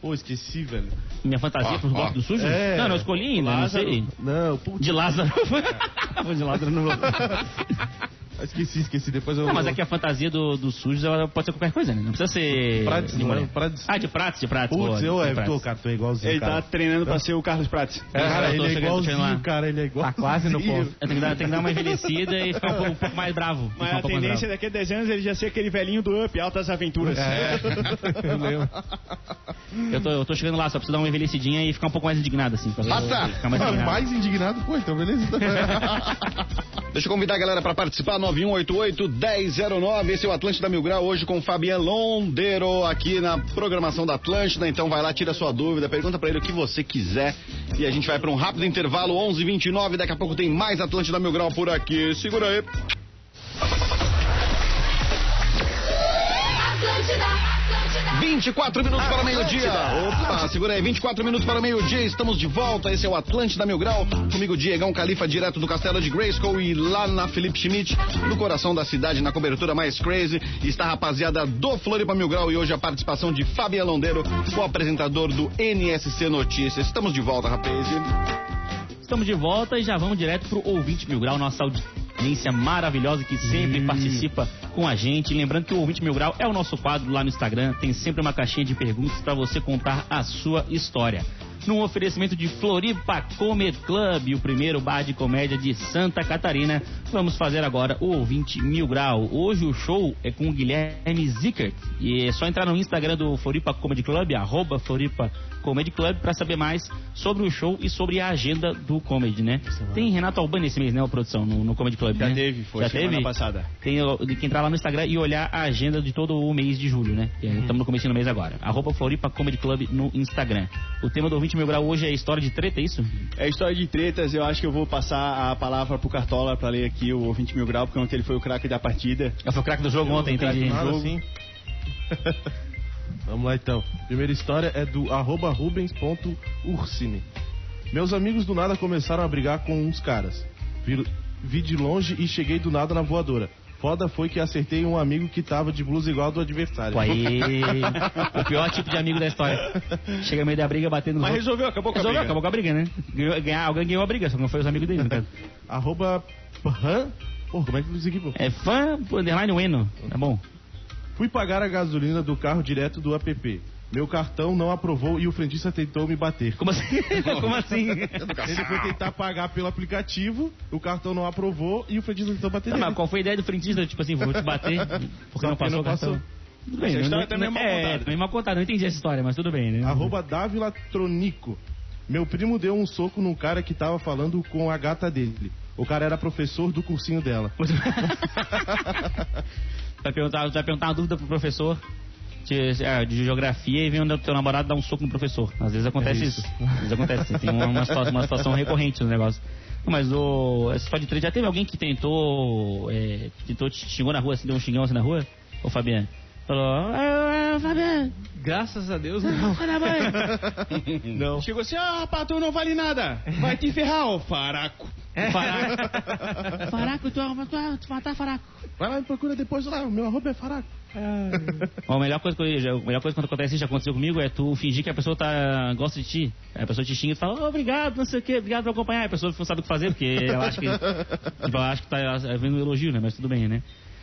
Pô, esqueci, velho. Minha fantasia Ó, pro bloco ó. dos sujos? É. Não, não escolhi ainda, Lázaro. não sei. Não, putz. De Lázaro. Vou de Lázaro no bloco. Esqueci, esqueci. Depois eu. Não, mas é que a fantasia do, do sujos ela pode ser qualquer coisa, né? Não precisa ser. Prates, de não é? Prates. Ah, de pratos, de pratos. Putz, boa, eu é, tô, cara, tu é igualzinho. Ele cara. tá treinando pra ser o Carlos Prates. É, Cara, ele é igualzinho, cara, ele é igual. Tá quase no ponto. Tenho que, dar, tenho que dar uma envelhecida e ficar um pouco, um pouco mais bravo. Mas um a tendência daqui a 10 anos ele já ser aquele velhinho do Up, Altas Aventuras. É. eu lembro. Eu tô, eu tô chegando lá, só preciso dar uma envelhecidinha e ficar um pouco mais indignado, assim. pra- Passa! Ficar mais Ah, indignado. mais indignado, pô, então beleza. Deixa eu convidar a galera para participar, 9188-1009. Esse é o Atlântida Mil Grau, hoje com Fabian Londero aqui na programação da Atlântida. Então vai lá, tira sua dúvida, pergunta para ele o que você quiser. E a gente vai para um rápido intervalo, 11h29. Daqui a pouco tem mais Atlântida Mil Grau por aqui. Segura aí. Atlântida. 24 minutos para o meio-dia. Opa, segura aí, 24 minutos para o meio-dia. Estamos de volta. Esse é o Atlântida Mil Grau. Comigo, Diegão Califa, direto do Castelo de Grayskull e lá na Felipe Schmidt, no coração da cidade, na cobertura mais crazy. Está a rapaziada do Floripa Mil Grau e hoje a participação de Fabian Londeiro, o apresentador do NSC Notícias. Estamos de volta, rapaz. Estamos de volta e já vamos direto pro Ouvinte Mil Grau, nossa audiência maravilhosa que sempre participa com a gente. Lembrando que o Ouvinte Mil Grau é o nosso quadro lá no Instagram, tem sempre uma caixinha de perguntas para você contar a sua história. Num oferecimento de Floripa Comedy Club, o primeiro bar de comédia de Santa Catarina, Vamos fazer agora o ouvinte mil grau. Hoje o show é com o Guilherme Zickert. E é só entrar no Instagram do Floripa Comedy Club, arroba Floripa Comedy Club, pra saber mais sobre o show e sobre a agenda do comedy, né? Tem Renato Albani esse mês, né, a produção, no, no Comedy Club, Já né? teve, foi Já semana teve? passada. Tem que entrar lá no Instagram e olhar a agenda de todo o mês de julho, né? Estamos no começo do mês agora. Arroba Floripa Comedy Club no Instagram. O tema do ouvinte mil grau hoje é história de treta, é isso? É história de tretas, eu acho que eu vou passar a palavra pro Cartola pra ler aqui o 20 mil grau, porque ontem ele foi o craque da partida. Eu fui o craque do jogo ontem, entendi. Nada jogo. assim. Vamos lá então. Primeira história é do arroba rubens.ursine. Meus amigos do nada começaram a brigar com uns caras. Vi, vi de longe e cheguei do nada na voadora. Foda foi que acertei um amigo que tava de blusa igual ao do adversário. Aí, o pior tipo de amigo da história. Chega no meio da briga batendo no Mas outro. resolveu, acabou com a Resolveu, briga. acabou com a briga, né? Ganhou, ganhar, alguém ganhou a briga, só que não foi os amigos dele, no caso. Arroba. Pô, como é que eu aqui, pô? É fã, underline Ueno. Tá bom. Fui pagar a gasolina do carro direto do app. Meu cartão não aprovou e o frentista tentou me bater. Como assim? Como assim? Ele foi tentar pagar pelo aplicativo, o cartão não aprovou e o frentista tentou bater Tá, nele. mas qual foi a ideia do frentista? Tipo assim, vou te bater porque não passou não o cartão. passou. Tudo bem, Essa não- história não- também é mal é, contada. também mal contada. Não entendi essa história, mas tudo bem, né? Arroba Dávila Tronico. Meu primo deu um soco num cara que tava falando com a gata dele. O cara era professor do cursinho dela. Vai perguntar, vai perguntar uma dúvida pro professor de, é, de geografia e vem o teu namorado dar um soco no professor. Às vezes acontece É isso. isso. Às vezes acontece. Tem uma, uma, situação, uma situação recorrente no negócio. Mas o. Essa história de trade, já teve alguém que tentou. É, tentou te xingou na rua, assim, deu um xingão assim na rua? Ô Fabiano? Falou, ah, Fabiano, Graças a Deus, não. Não. Chegou assim, ah, rapaz, tu não vale nada. Vai te ferrar, ô faraco. Faraco. Faraco, tu, tu, tu matar Faraco. Vai lá e procura depois lá, o meu arroba é faraco. Ó, A melhor coisa, que eu- melhor coisa quando acontece isso, já aconteceu comigo, é tu fingir que a pessoa tá, gosta de ti. A pessoa te xinga e tu fala, "Oh, obrigado, não sei o que, obrigado por acompanhar. A pessoa não sabe o que fazer, porque ela acha que, tipo, ela acha que tá vendo um elogio, né? Mas tudo bem, né?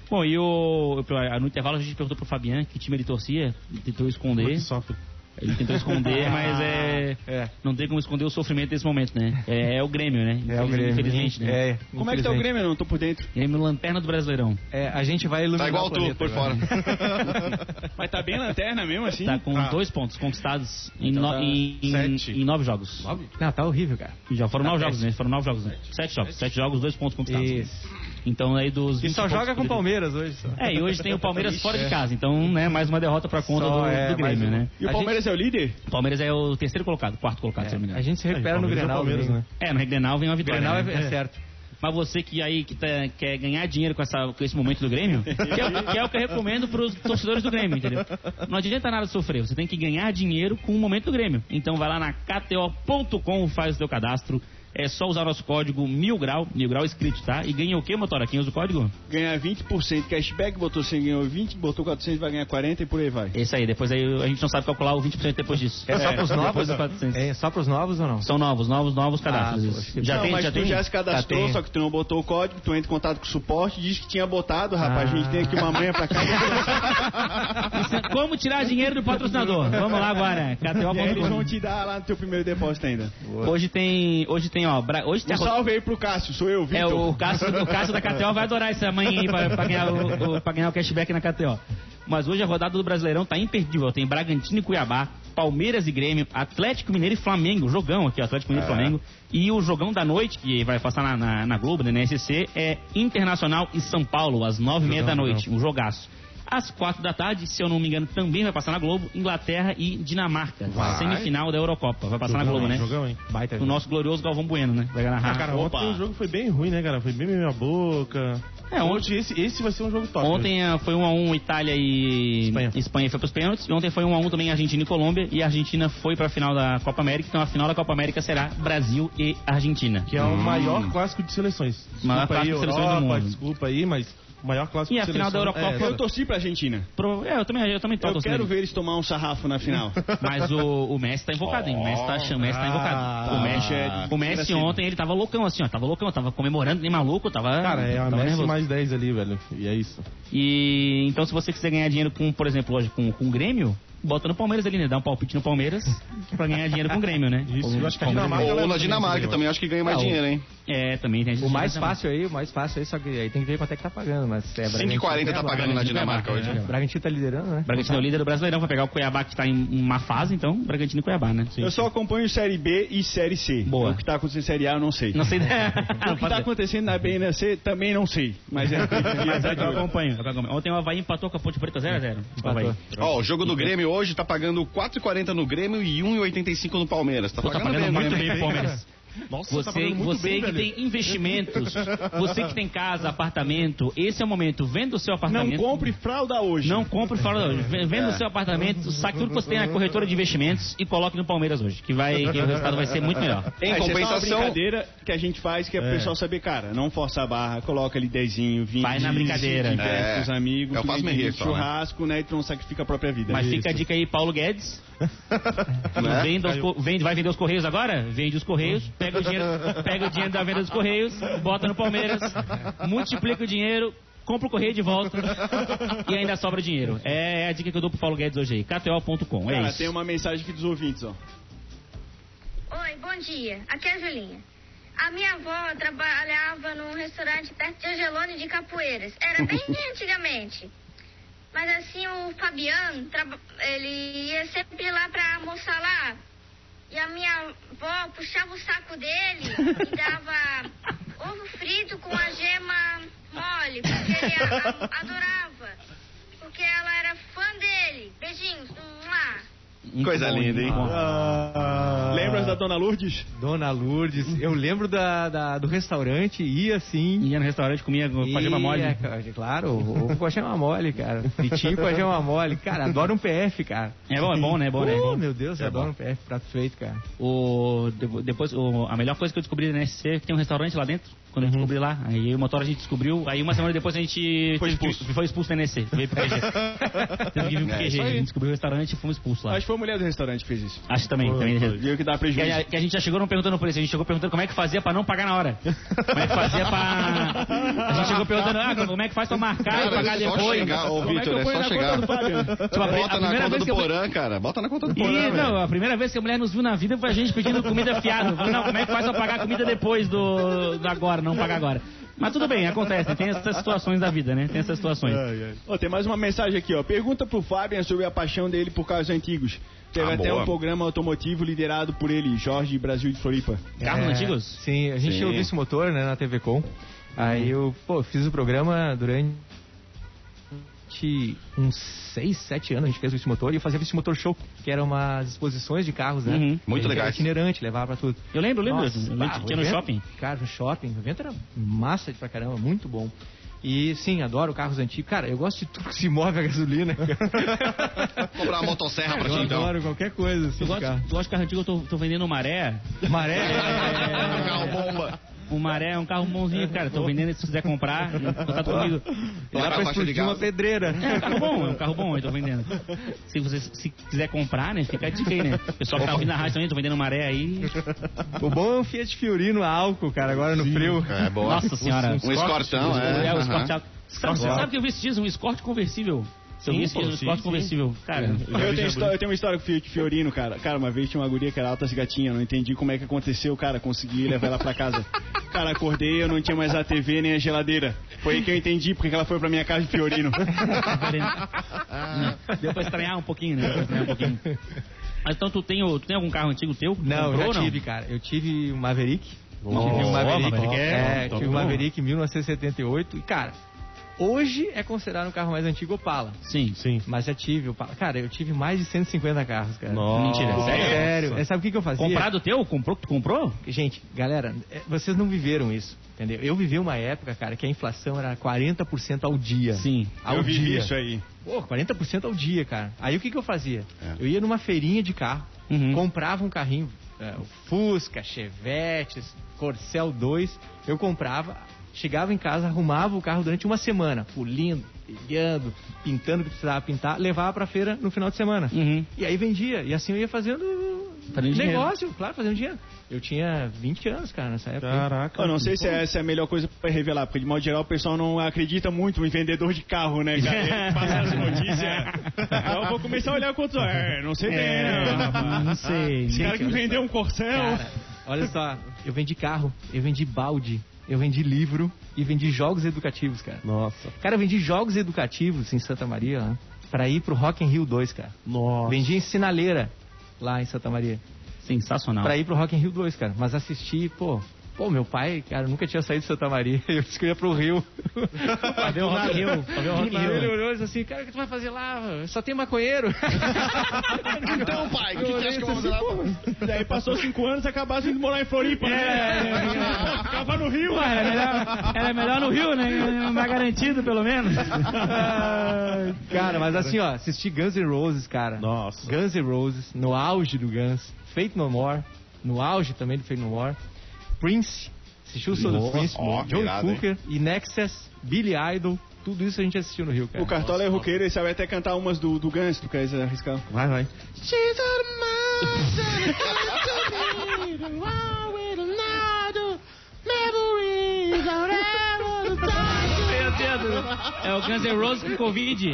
Bom, e o, no intervalo a gente perguntou pro Fabian que time ele torcia, tentou esconder. Que sofre. Ele tentou esconder, mas é, É. Não tem como esconder o sofrimento desse momento, né? É, é o Grêmio, né? É o Grêmio. Infelizmente, né? É, Como é que tá o infelizmente. Grêmio? Eu não tô por dentro. Grêmio Lanterna do Brasileirão. É, a gente vai iluminar Tá igual o tu, planeta por agora. fora. Mas tá bem lanterna mesmo, assim? Tá com Ah. dois pontos conquistados em, Então no- tá em- em- sete. em nove jogos. Não, tá horrível, cara. Já foram Tá nove péssimo. jogos, né? Foram nove jogos, né? Sete jogos. Sete jogos, dois pontos conquistados. Isso. Então aí dos. E 20 só joga com o Palmeiras hoje. Só. É, e hoje tem o Palmeiras fora de casa. Então, né, mais uma derrota pra conta Só do, é, do Grêmio, uma. né? E o A Palmeiras é o líder? O Palmeiras é o terceiro colocado, quarto colocado, se eu não me A engano. gente se recupera no é Grenal. Domingo. né? É, no Grenal vem uma vitória. Grenal né? é, é certo. Mas você que aí que tá- quer ganhar dinheiro com, essa, com esse momento do Grêmio, que é, o- que é o que eu recomendo pros torcedores do Grêmio, entendeu? Não adianta nada sofrer, você tem que ganhar dinheiro com o momento do Grêmio. Então vai lá na KTO.com, faz o seu cadastro. É só usar o nosso código mil grau, mil grau escrito, tá? E ganha o quê, motora? Quem usa o código? Ganha 20% cashback, botou 100, ganhou 20, botou 400, vai ganhar 40 e por aí vai. Esse aí, depois aí a gente não sabe calcular o 20% depois disso. É só pros novos? Depois dos 400. É só pros novos ou não? São novos, novos, novos cadastros. Ah, isso. poxa. já não, tem, mas já tu tem. já se cadastrou, Já só que tu não botou o código, tu entra em contato com o suporte, diz que tinha botado, rapaz, Ah. a gente tem aqui uma manha pra cá. Como tirar dinheiro do patrocinador? Vamos lá agora. e aí eles vão te dar lá no teu primeiro depósito ainda. Hoje tem, hoje tem, ó, hoje tem Um a salve aí pro Cássio, sou eu, É, Vitor. o Cássio, o Cássio da KTO vai adorar essa manhã aí pra, pra ganhar o, o- pra ganhar o cashback na KTO. Mas hoje a rodada do Brasileirão tá imperdível. Tem Bragantino e Cuiabá, Palmeiras e Grêmio, Atlético Mineiro e Flamengo. Jogão aqui, ó, Atlético Mineiro e Flamengo. E o jogão da noite, que vai passar na, na, na Globo, né, na SC, é Internacional e São Paulo, às nove e meia da noite. Um jogaço. Às quatro da tarde, se eu não me engano, também vai passar na Globo, Inglaterra e Dinamarca. Vai. Semifinal da Eurocopa. Vai passar na Jogão, Globo, hein? né? Jogão, hein? Baita O nosso glorioso Galvão Bueno, né? Vai narrar. Ah, cara, ontem o jogo foi bem ruim, né, cara? Foi bem meia boca. É, ontem- esse, esse vai ser um jogo top. Ontem ah, foi 1x1 Itália e Espanha. Espanha foi pros pênaltis. E ontem foi 1x1 também Argentina e Colômbia. E a Argentina foi pra final da Copa América. Então a final da Copa América será Brasil e Argentina. Que é o maior clássico de seleções. Desculpa Maior aí, clássico de seleções do Europa, mundo. desculpa aí, mas o maior clássico E de a final da Eurocopa é Eu torci pra Argentina. Pro- é, eu também, eu também tô Eu torcendo quero ver eles tomar um sarrafo na final. Mas o, o Messi tá invocado, hein? O Messi tá, o Messi tá invocado. o Messi, ah, o Messi ontem ele tava loucão assim, ó. Tava loucão, tava comemorando, nem maluco, tava. Cara, é a tava Messi nervoso. mais 10 ali, velho. E é isso. E então, se você quiser ganhar dinheiro com, por exemplo, hoje com, com o Grêmio, bota no Palmeiras ali, né? Dá um palpite no Palmeiras pra ganhar dinheiro com o Grêmio, né? Isso, eu acho que a Dinamarca Ou leva na Dinamarca também, acho que ganha mais Ah, dinheiro, hein? É, também tem O mais fácil aí, o mais fácil aí, só que aí tem que ver quanto é que tá pagando, mas é 5,40 tá pagando na Dinamarca hoje. É. O Bragantino tá liderando, né? Bragantino é o líder do Brasileirão, vai pegar o Cuiabá que tá em uma fase, então Bragantino e Cuiabá, né? Eu só acompanho Série B e Série C. Boa. O que tá acontecendo em Série A eu não sei. Não sei. O que tá acontecendo na B e na C também não sei. Mas é. Mas é que eu acompanho. Ontem o Havaí empatou com a Ponte Preta 0x0. Empatou. Ó, o jogo do Grêmio hoje tá pagando 4,40 no Grêmio e 1,85 no Palmeiras. Tá Pô, tá pagando, pagando bem, muito né? bem pro Palmeiras. Nossa, Você, tá você bem, que velho. tem investimentos, você que tem casa, apartamento, esse é o momento. Venda o seu Não apartamento. compre fralda hoje. Não compre fora hoje. Venda Venda o seu apartamento, saque tudo que você tem na corretora de investimentos e coloque no Palmeiras hoje, que, vai, que o resultado vai ser muito melhor. Em É, isso é uma compensação, brincadeira que a gente faz que é pro pessoal saber, cara, não força a barra, coloca ali dezinho, 20. Vai na brincadeira. Diverte É. os amigos. Eu faço me rir né? churrasco, né? E tu não sacrifica a própria vida. Mas fica a dica aí, Paulo Guedes. Né? Venda os vende, vai vender os Correios agora? Vende os Correios, pega o dinheiro, pega o dinheiro da venda dos Correios, bota no Palmeiras, multiplica o dinheiro, compra o Correio de volta e ainda sobra dinheiro. É a dica que eu dou pro Paulo Guedes hoje aí, kto.com, é Cara, isso. tem uma mensagem aqui dos ouvintes, ó. Oi, bom dia. Aqui é a Julinha. A minha avó trabalhava num restaurante perto de Angelone de Capoeiras. Era bem antigamente. Mas assim, o Fabiano, ele ia sempre lá pra almoçar lá. E a minha avó puxava o saco dele e dava ovo frito com a gema mole, porque ele a- a- adorava. Porque ela era fã dele. Beijinhos. Coisa bom, linda, hein? bom. Ah, Lembras da Dona Lourdes? Dona Lourdes, eu lembro da, da- do restaurante, ia assim. Ia no restaurante, comia com a gema mole. Claro, ovo com a gema mole, cara. Fritinho com a gema mole. Cara, adoro um PF, cara. É bom, é bom, né? É bom, né? Oh, meu Deus, eu adoro um PF, prato feito, cara. O, de- depois, o- a melhor coisa que eu descobri na SC é que tem um restaurante lá dentro. Quando eu descobri lá, aí eu e o motor a gente descobriu. Aí uma semana depois a gente Foi que- expulso. foi expulso da NSC. Veio pro QG. Teve que vir pro É, QG. isso A gente descobriu o restaurante e fomos expulsos lá. Acho que foi a mulher do restaurante que fez isso. Acho que também. também Viu que dá Que prejuízo. a, que a gente já chegou não perguntando o preço, a gente chegou perguntando como é que fazia pra não pagar na hora. Como é que fazia pra. A gente chegou perguntando, ah, como é que faz pra marcar e pagar é só depois. chegar, ô é que Vitor, é só chegar. Tipo, a, pri- a Bota na primeira conta vez do que eu. Porã, cara. Bota na conta do Porã, não, a primeira vez que a mulher nos viu na vida foi a gente pedindo comida fiada. Não, como é que faz pra pagar a comida depois do, do agora, não pagar agora? Mas tudo bem, acontece, tem essas situações da vida, né? Tem essas situações. Ó, tem mais uma mensagem aqui, ó. Pergunta pro Fabian sobre a paixão dele por carros antigos. Teve Ah, até boa. um programa automotivo liderado por ele, Jorge Brasil de Floripa. Carros É, antigos? Sim, a gente Sim. ouviu esse motor, né, na TV Com. Aí eu, pô, fiz o programa durante uns 6, 7 anos, a gente fez o Vice Motor e eu fazia o Vice Motor Show, que eram umas exposições de carros, né? Uhum. Muito legais. itinerante, levava pra tudo. Eu lembro, eu lembro. Nossa, eu lembro tinha no evento- shopping. Cara, no shopping, o evento era massa pra caramba, muito bom. E sim, adoro carros antigos. Cara, eu gosto de tudo que se move a gasolina. Comprar uma motosserra pra eu ti, então. adoro qualquer coisa assim. Tu de gosta, carro. tu gosta de carro antigo? Eu tô, tô vendendo maré. Maré. Carro bomba. O maré é um carro bonzinho, cara. Tô vendendo, se quiser comprar, contato comigo. Dá pra de explodir uma pedreira. É um carro bom, é um carro bom, eu tô vendendo. Se você se quiser comprar, né, fica a dica aí, né? O pessoal que tá ouvindo na rádio também, tô vendendo maré aí. O bom é um Fiat Fiorino a álcool, cara, agora no frio. É, boa. Nossa senhora. Um escortão, é. É, o aham. Escort Alto. Sabe, você sabe que eu vi esses dias um Escort conversível? Dias um sim, Escort sim. conversível? Cara, Eu tenho, histó- eu tenho uma história com o Fiat Fiorino, cara. Cara, uma vez tinha uma guria que era alta gatinha, não entendi como é que aconteceu, cara. Consegui levar ela pra casa. Cara, acordei, eu não tinha mais a TV nem a geladeira. Foi aí que eu entendi porque que ela foi pra minha casa de Fiorino. deu pra estranhar um pouquinho, né? Deu pra estranhar um pouquinho. Mas então tu tem, tu tem algum carro antigo teu? Não, Comprou, já tive, cara. Eu tive um Maverick. tive Boa, um Maverick. Maverick é- é, tive um. Maverick em 1978. E, cara, hoje é considerado um carro mais antigo Opala. Sim. Sim. Mas já tive Opala. Cara, eu tive mais de 150 carros, cara. Nossa. Mentira, sério? Sério. É, sabe o que, que eu fazia? Comprado teu? Comprou? Tu comprou? Gente, galera, é, vocês não viveram isso, entendeu? Eu vivi uma época, cara, que a inflação era 40% ao dia. Sim. Ao eu vivi dia. isso aí. Pô, 40% ao dia, cara. Aí o que, que eu fazia? É. Eu ia numa feirinha de carro, Uhum. comprava um carrinho, é, o Fusca, Chevette, Corcel 2, eu comprava, chegava em casa, arrumava o carro durante uma semana, polindo, pilhando, pintando o que precisava pintar, levava pra feira no final de semana. Uhum. E aí vendia, e assim eu ia fazendo Fazendo dinheiro. Negócio, claro, fazendo dinheiro. Eu tinha 20 anos, cara, nessa época. Caraca. Eu não sei se essa é a melhor coisa pra revelar, porque de modo geral o pessoal não acredita muito em vendedor de carro, né, cara? Ele passa essa notícia. Então eu vou começar a olhar quantos. É, não sei bem, né? rapaz? não sei. Esse cara que vendeu um Corcel. Cara, olha só, eu vendi carro, eu vendi balde, eu vendi livro e vendi jogos educativos, cara. Nossa. Cara, eu vendi jogos educativos em Santa Maria, né, pra ir pro Rock in Rio 2, cara. Nossa. Vendi em sinaleira lá em Santa Maria. Sensacional. Pra ir pro Rock in Rio 2, cara. Mas assisti, pô. Pô, meu pai, cara, nunca tinha saído de Santa Maria. Eu disse que eu ia pro Rio. Ver o Rock in Rio. Pra ver o Rock in Ele Rio. olhou e disse assim, cara, o que tu vai fazer lá? Só tem maconheiro. Então, pai, o que, que acha que eu vou fazer lá? Daí passou cinco anos e acabasse indo morar em Floripa, É, né? Pô, Ficava no Rio, Pô, era melhor, era melhor no Rio, né? Mais garantido, pelo menos. cara, mas assim, ó, assisti Guns N' Roses, cara. Nossa. Guns N' Roses, no auge do Guns. Fate No More, no auge também do Fate No More. Prince, assisti o show do Nossa, Prince, ó, John irado, Cooker e Nexus, Billy Idol. Tudo isso a gente assistiu no Rio, cara. O Cartola é roqueiro e sabe até cantar umas do, do Guns, tu quer arriscar? Vai, vai. É o Guns N' Roses com Covid.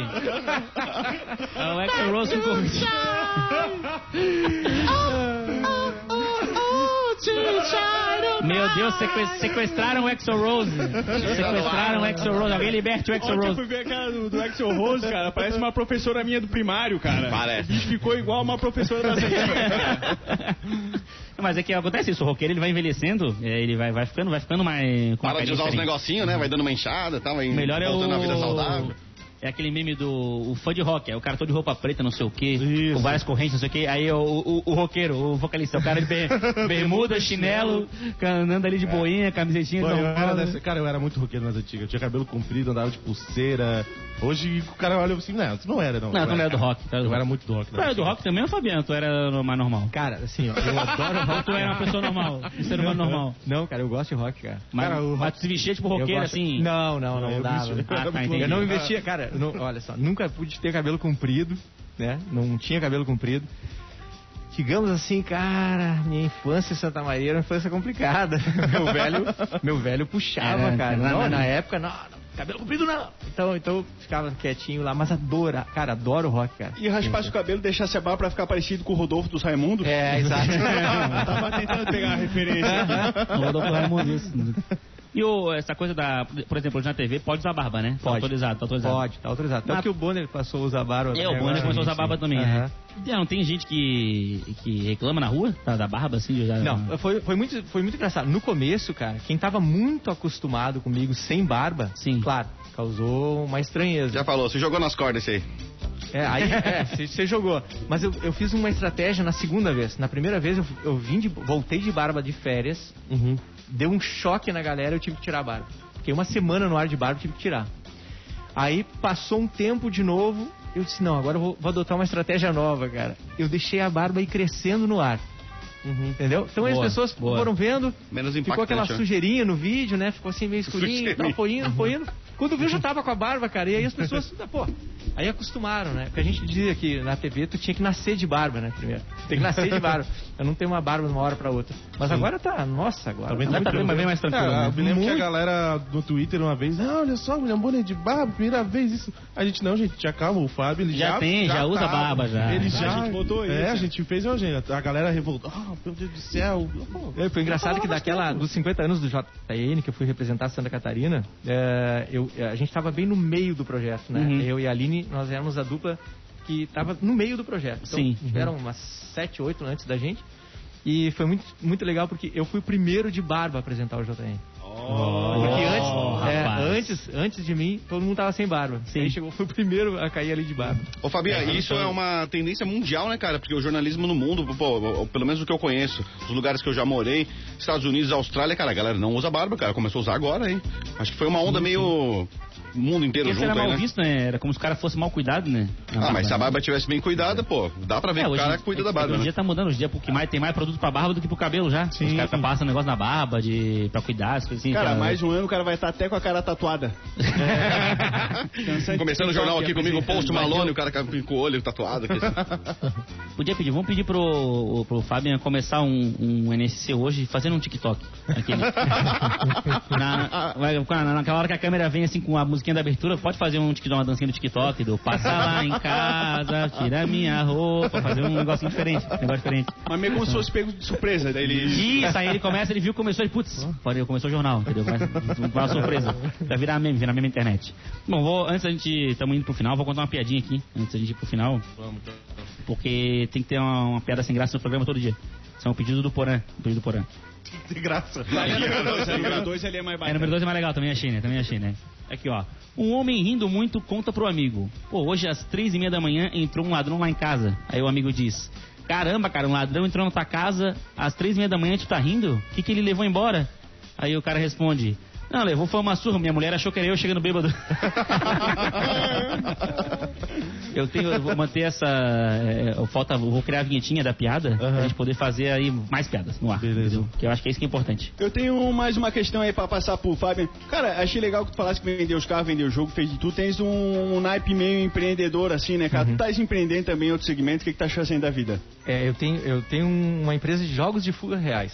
É o Axl Rose com Covid. Meu Deus, seque- sequestraram o Axl Rose. Sequestraram o Axl Rose. Alguém liberte o Axl Ontem eu Rose. fui ver a cara do, do Axel Rose, cara. Parece uma professora minha do primário, cara. Parece. Bicho ficou igual uma professora da. Mas é que acontece isso, o roqueiro ele vai envelhecendo, é, ele vai, vai ficando, vai ficando mais. Com Para de usar os diferente. negocinhos, né? Vai dando uma inchada, tá? Vai O melhor é o. voltando a vida saudável. É aquele meme do o fã de rock, é o cara todo de roupa preta, não sei o quê, Isso. com várias correntes, não sei o quê. Aí o, o, o roqueiro, o vocalista, o cara de ber- bermuda, chinelo, andando ali de boinha, camisetinha, Pô, não eu era dessa- cara, eu era muito roqueiro nas antigas. Eu tinha cabelo comprido, andava de pulseira. Hoje o cara olha assim, não, tu não era, não. Não, Eu tu não era do rock. Tu era do Eu rock. era muito do rock. Tu era do rock também, ou Fabiano? Tu era mais normal? Cara, assim, ó, eu adoro rock. tu era uma pessoa normal, um ser humano normal? Não, cara, eu gosto de rock, cara. Mas, Cara, o mas tu se vestia tipo roqueiro, gosto- assim? Não, não, não, Eu dava. bicho, Ah, tá, entendi. Eu não investia, cara, eu não- olha só, nunca pude ter cabelo comprido, né? Não tinha cabelo comprido. Digamos assim, cara, minha infância em Santa Maria era uma infância complicada. Meu velho, meu velho puxava, Era, cara. não, Não, na não. época, não, não, cabelo comprido não. Então, então eu ficava quietinho lá, mas adoro, cara, adoro rock, cara. E raspasse o cabelo, deixasse a barba pra ficar parecido com o Rodolfo dos Raimundos. É, exato. Tava tentando pegar a referência. O Rodolfo Raimundo, isso. E o, essa coisa da, por exemplo, hoje na TV, pode usar barba, né? Tá Pode. autorizado, tá autorizado. Pode, tá autorizado. Tanto Mas- que o Bonner passou a usar barba. É, o Bonner começou a usar barba também, Aham. né? Não, tem gente que, que reclama na rua da, da barba, assim, de usar... Não, foi, foi, muito, foi muito engraçado. No começo, cara, quem tava muito acostumado comigo sem barba, Sim. claro, causou uma estranheza. Já falou, você jogou nas cordas esse aí. É, aí, é, você você jogou. Mas eu, eu fiz uma estratégia na segunda vez. Na primeira vez eu, eu vim de, voltei de barba de férias, Uhum. Deu um choque na galera, eu tive que tirar a barba. Fiquei uma semana no ar de barba, tive que tirar. Aí passou um tempo de novo, eu disse, não, agora eu vou, vou adotar uma estratégia nova, cara. Eu deixei a barba ir crescendo no ar. Entendeu? Então aí as Boa, pessoas boa. foram vendo, Menos ficou aquela né? sujeirinha no vídeo, né? Ficou assim meio escurinho, tal, foi indo, foi indo. Quando viu, já tava com a barba, cara. E aí as pessoas, ah, pô, aí acostumaram, né? Porque a gente dizia que na TV tu tinha que nascer de barba, né? Primeiro. Tem que nascer de barba. Eu não tenho uma barba de uma hora pra outra. Mas agora tá, nossa, agora. Tá bem Agora tá bem, mas bem mais tranquilo, Ah, né? eu me lembro que a Muito. galera no Twitter uma vez, ah, olha só, William Bonner de barba, primeira vez isso. A gente, não, gente, tinha calma, o Fábio, ele Já já... tem, já usa tá. barba, já. Ele A já... gente botou É, isso. a gente fez, gente, a galera revoltou, ah, meu Deus do céu. É, foi engraçado que daquela, dos 50 anos do JN, que eu fui representar Santa Catarina, é, eu, a gente estava bem no meio do projeto, né? Uhum. Eu e a Aline, nós éramos a dupla que estava no meio do projeto. Então, Sim. tiveram umas 7, 8 antes da gente. E foi muito, muito legal porque eu fui o primeiro de barba a apresentar o JN. Porque antes, é, rapaz. antes, antes de mim, todo mundo tava sem barba. Sim. Aí chegou, foi o primeiro a cair ali de barba. Ô, Fabiano, isso é uma tendência mundial, né, cara? Porque o jornalismo no mundo, pô, pelo menos o que eu conheço, os lugares que eu já morei, Estados Unidos, Austrália, cara, a galera não usa barba, cara. Começou a usar agora, hein? Acho que foi uma onda meio. O mundo inteiro isso junto era aí, mal né? visto, né? Era como se o cara fosse mal cuidado, né? Ah, mas se a barba tivesse bem cuidada, pô, dá pra ver que o cara cuida da barba, Hoje em né? dia tá mudando, hoje em dia porque mais, tem mais produto pra barba do que pro cabelo já. Os caras tá passando negócio na barba de, pra cuidar, as coisas assim. Cara, que- mais um ano o cara vai estar até com a cara tatuada. Começando o jornal aqui comigo, o Post Malone, o cara com o olho tatuado. aqui. Podia pedir, vamos pedir pro, pro Fabian começar um, um NSC hoje fazendo um TikTok. Na, vai- na- naquela hora que a câmera vem assim com a musiquinha da abertura, pode fazer um uma dancinha do TikTok, do passa lá em casa, tira minha roupa, fazer um negocinho diferente, um negócio diferente. Mas meio como se fosse pego de surpresa. Daí ele. Isso, aí ele começa, ele viu, começou e putz, pode, começou o jornal, entendeu? Começa- Uma surpresa. Vai virar meme, virar meme internet. Bom, vou, antes da gente, estamos indo pro final, vou contar uma piadinha aqui, antes da gente ir pro final. Porque tem que ter uma, uma piada sem graça no programa todo dia. Isso é um pedido do Porã, um pedido do Porã. De graça. O número 2 ali é mais É, número 2 é mais legal, também achei, né? Também achei, né? Aqui, ó. Um homem rindo muito conta pro amigo. Pô, hoje às três e meia da manhã entrou um ladrão lá em casa. Aí o amigo diz: Caramba, cara, um ladrão entrou na tua casa às três e meia da manhã, tu tá rindo? O que, que ele levou embora? Aí o cara responde: Não, levou foi uma surra. Minha mulher achou que era eu chegando bêbado. eu tenho, eu vou manter essa. é, eu falta, eu vou criar a vinhetinha da piada pra gente poder fazer aí mais piadas no ar. Beleza. Que eu acho que é isso que é importante. Eu tenho mais uma questão aí pra passar pro Fábio. Cara, achei legal que tu falasse que vendeu os carros, vendeu o jogo, fez de tudo. Tens um, um naipe meio empreendedor assim, né, cara? Tu estás empreendendo também em outro segmento. O que, que tá achando da vida? É, eu tenho, eu tenho uma empresa de jogos de fuga reais.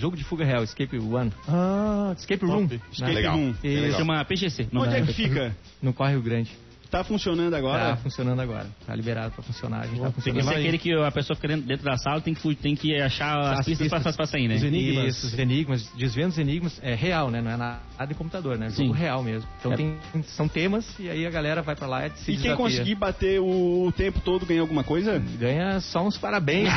Jogo de fuga real, Escape One. Ah, Escape top. Room. Escape né? Legal. Room. Isso. Chama PGC. Onde é que fica? No Córrego Grande. Tá funcionando Tá agora? funcionando agora. Tá liberado pra funcionar. A gente tá Tem que funcionando. ser aquele que a pessoa fica dentro- dentro da sala tem que, tem que achar as, As pistas, pra, pistas. pra sair, né? Os enigmas. Isso, os enigmas, desvendo os enigmas, é real, né? Não é nada em computador, né? É Sim. jogo real mesmo. Então É. tem, são temas e aí a galera vai pra lá e se E quem desafia. conseguir bater o, tempo todo ganha alguma coisa? Ganha só uns parabéns.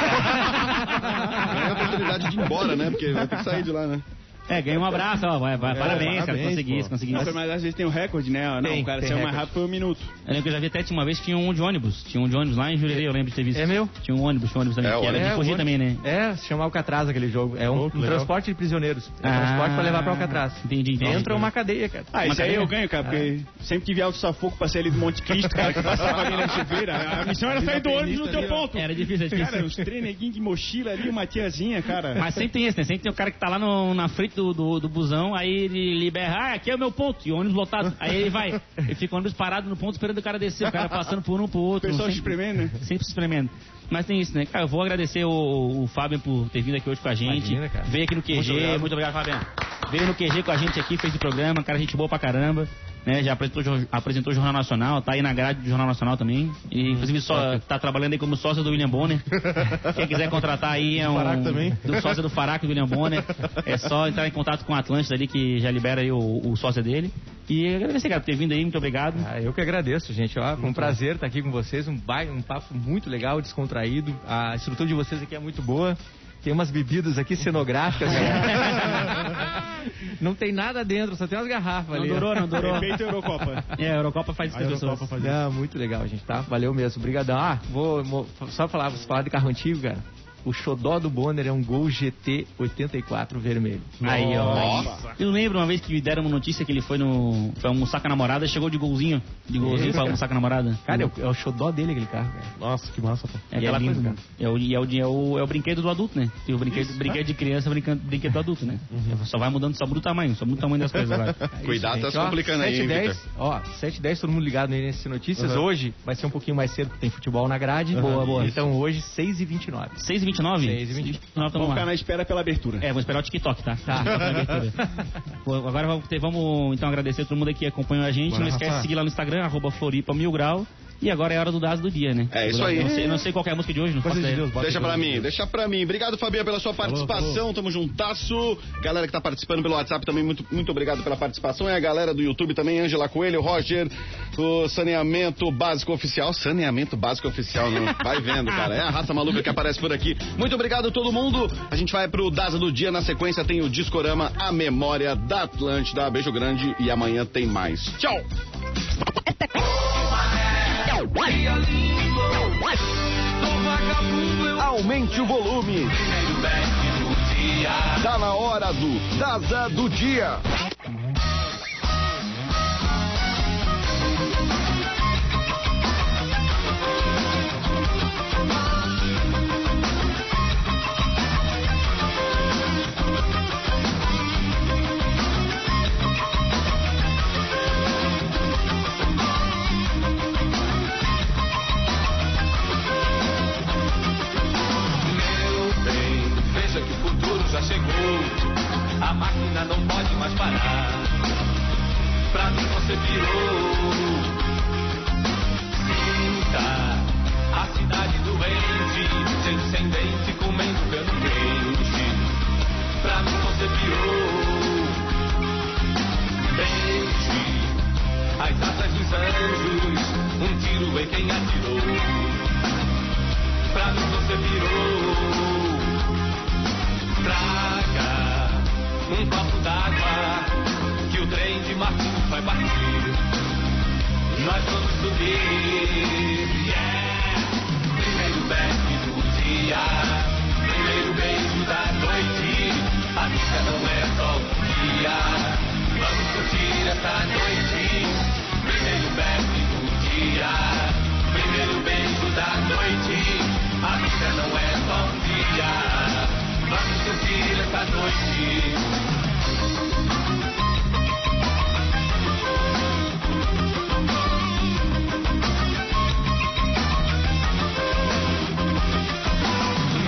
É a oportunidade de ir embora, né? Porque vai ter que sair de lá, né? É, ganha um abraço, ó. Vai, vai, parabéns, cara, parabéns, consegui pô. isso, consegui Não, isso. mas às vezes tem um recorde, né? Não, Tem, o cara saiu mais rápido foi um minuto. Eu lembro que eu já vi até tinha uma vez que tinha um de ônibus. Tinha um de ônibus lá em Jurerê, eu lembro de ter visto. É meu? Tinha um ônibus, tinha um ônibus também. É, que era ônibus. de fugir o também, né? É, se chama Alcatraz aquele jogo. É um, Oh, que um transporte de prisioneiros. É um Ah, transporte pra levar pra Alcatraz. entendi, entendi. Dentro é uma cadeia, cara. Ah, Uma isso aí eu ganho, cara, porque sempre tive alto safoco pra sair ali do Monte Cristo, cara, que passava ali na chuveira. A missão era sair do ônibus no teu ponto. Era difícil, era difícil. Cara, os três neguinhos de mochila ali, uma tiazinha, cara. Mas sempre tem esse, né? Sempre tem o cara que tá lá na frente do, do, do busão, aí ele libera, ah, aqui é o meu ponto, e o ônibus lotado. Aí ele vai, ele fica o ônibus parado no ponto esperando o cara descer, o cara passando por um pro O outro. pessoal se sempre, espremendo, né? sempre se espremendo. Mas tem isso, né? Cara, eu vou agradecer o, o Fábio por ter vindo aqui hoje com a gente. Imagina, cara. Veio aqui no QG, muito obrigado, Fábio. Veio no QG com a gente aqui, fez o programa, cara, gente boa pra caramba. Né, já apresentou, apresentou o Jornal Nacional, tá aí na grade do Jornal Nacional também. E, inclusive, só, tá trabalhando aí como sócio do William Bonner. Quem quiser contratar aí é um. Faraco também. Do sócio do Faraco do William Bonner. É só entrar em contato com o Atlântida ali, que já libera aí o, o sócio dele. E agradecer, cara, por ter vindo aí, muito obrigado. Ah, eu que agradeço, gente. Ó, foi um prazer estar aqui com vocês. Um, ba- um papo muito legal, descontraído. A estrutura de vocês aqui é muito boa. Tem umas bebidas aqui cenográficas. não tem nada dentro, só tem umas garrafas Não ali. ó. durou, não durou. Efeito Eurocopa. É, a Eurocopa faz isso com as pessoas. Não, muito legal, gente, tá? Valeu mesmo. Obrigadão. Ah, vou, mo- só falar, você falar de carro antigo, cara. O xodó do Bonner é um Gol GT 84 vermelho. Aí, ó. Nossa. Eu lembro uma vez que me deram uma notícia que ele foi no. Foi almoçar com a namorada, chegou de golzinho. De golzinho Isso, pra almoçar com a namorada. Cara, é o, é o xodó dele aquele carro, cara. Nossa, que massa, pô. É aquela e é lindo, coisa. É o, e é, o, e é, o, é o brinquedo do adulto, né? Tem o brinquedo, brinquedo de criança, brinquedo, brinquedo do adulto, né? Só vai mudando, só muda o tamanho, só muda o tamanho das coisas agora. É Cuidado, tá se Ó, complicando aí, 7 hein, 10, Victor? Ó, 7 10 todo mundo ligado aí nesse Notícias. Hoje vai ser um pouquinho mais cedo, porque tem futebol na grade. Boa, boa. Então hoje, 6 e 29 6h29? 6h29. 6h29, tamo Vamos ficar na espera pela abertura. É, vou esperar o TikTok, tá? Tá. Bom, Agora vamos, ter- vamos então agradecer a todo mundo que acompanhou a gente. Bora, não esquece Rafa. de seguir lá no Instagram, arroba Floripa Mil Grau. E agora é a hora do Dazo do dia, né? É, isso aí. Eu não sei, não sei qual é a música de hoje, não faço de ideia. Deus, Deixa pra mim, Deus. deixa pra mim. Obrigado, Fabinho, pela sua participação. Tamo juntasso. Galera que tá participando pelo WhatsApp também, muito, muito obrigado pela participação. E a galera do YouTube também, Angela Coelho, Roger, o Saneamento Básico Oficial. Saneamento Básico Oficial, não. Vai vendo, cara. É a raça maluca que aparece por aqui. Muito obrigado a todo mundo. A gente vai pro Daza do Dia. Na sequência tem o Discorama, a memória da Atlântida. Beijo grande e amanhã tem mais. Tchau! Aumente o volume. Tá na hora do Daza do Dia. Mais parar. Pra mim você virou. Sinta a cidade doente, gente sem dente, comendo cano quente. Pra mim você virou. Beije as asas dos anjos, um tiro em quem atirou. Pra mim você virou. Traga um copo d'água que o trem de Martins vai partir. Nós vamos subir. Yeah! Primeiro back do dia, primeiro beijo da noite. A vida não é só um dia. Vamos curtir essa noite. Primeiro back do dia, primeiro beijo da noite. A vida não é só um dia. Vamos curtir essa noite.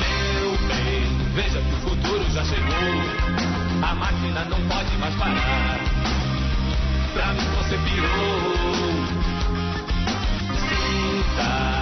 Meu bem, veja que o futuro já chegou. A máquina não pode mais parar. Pra mim você pirou. Sinta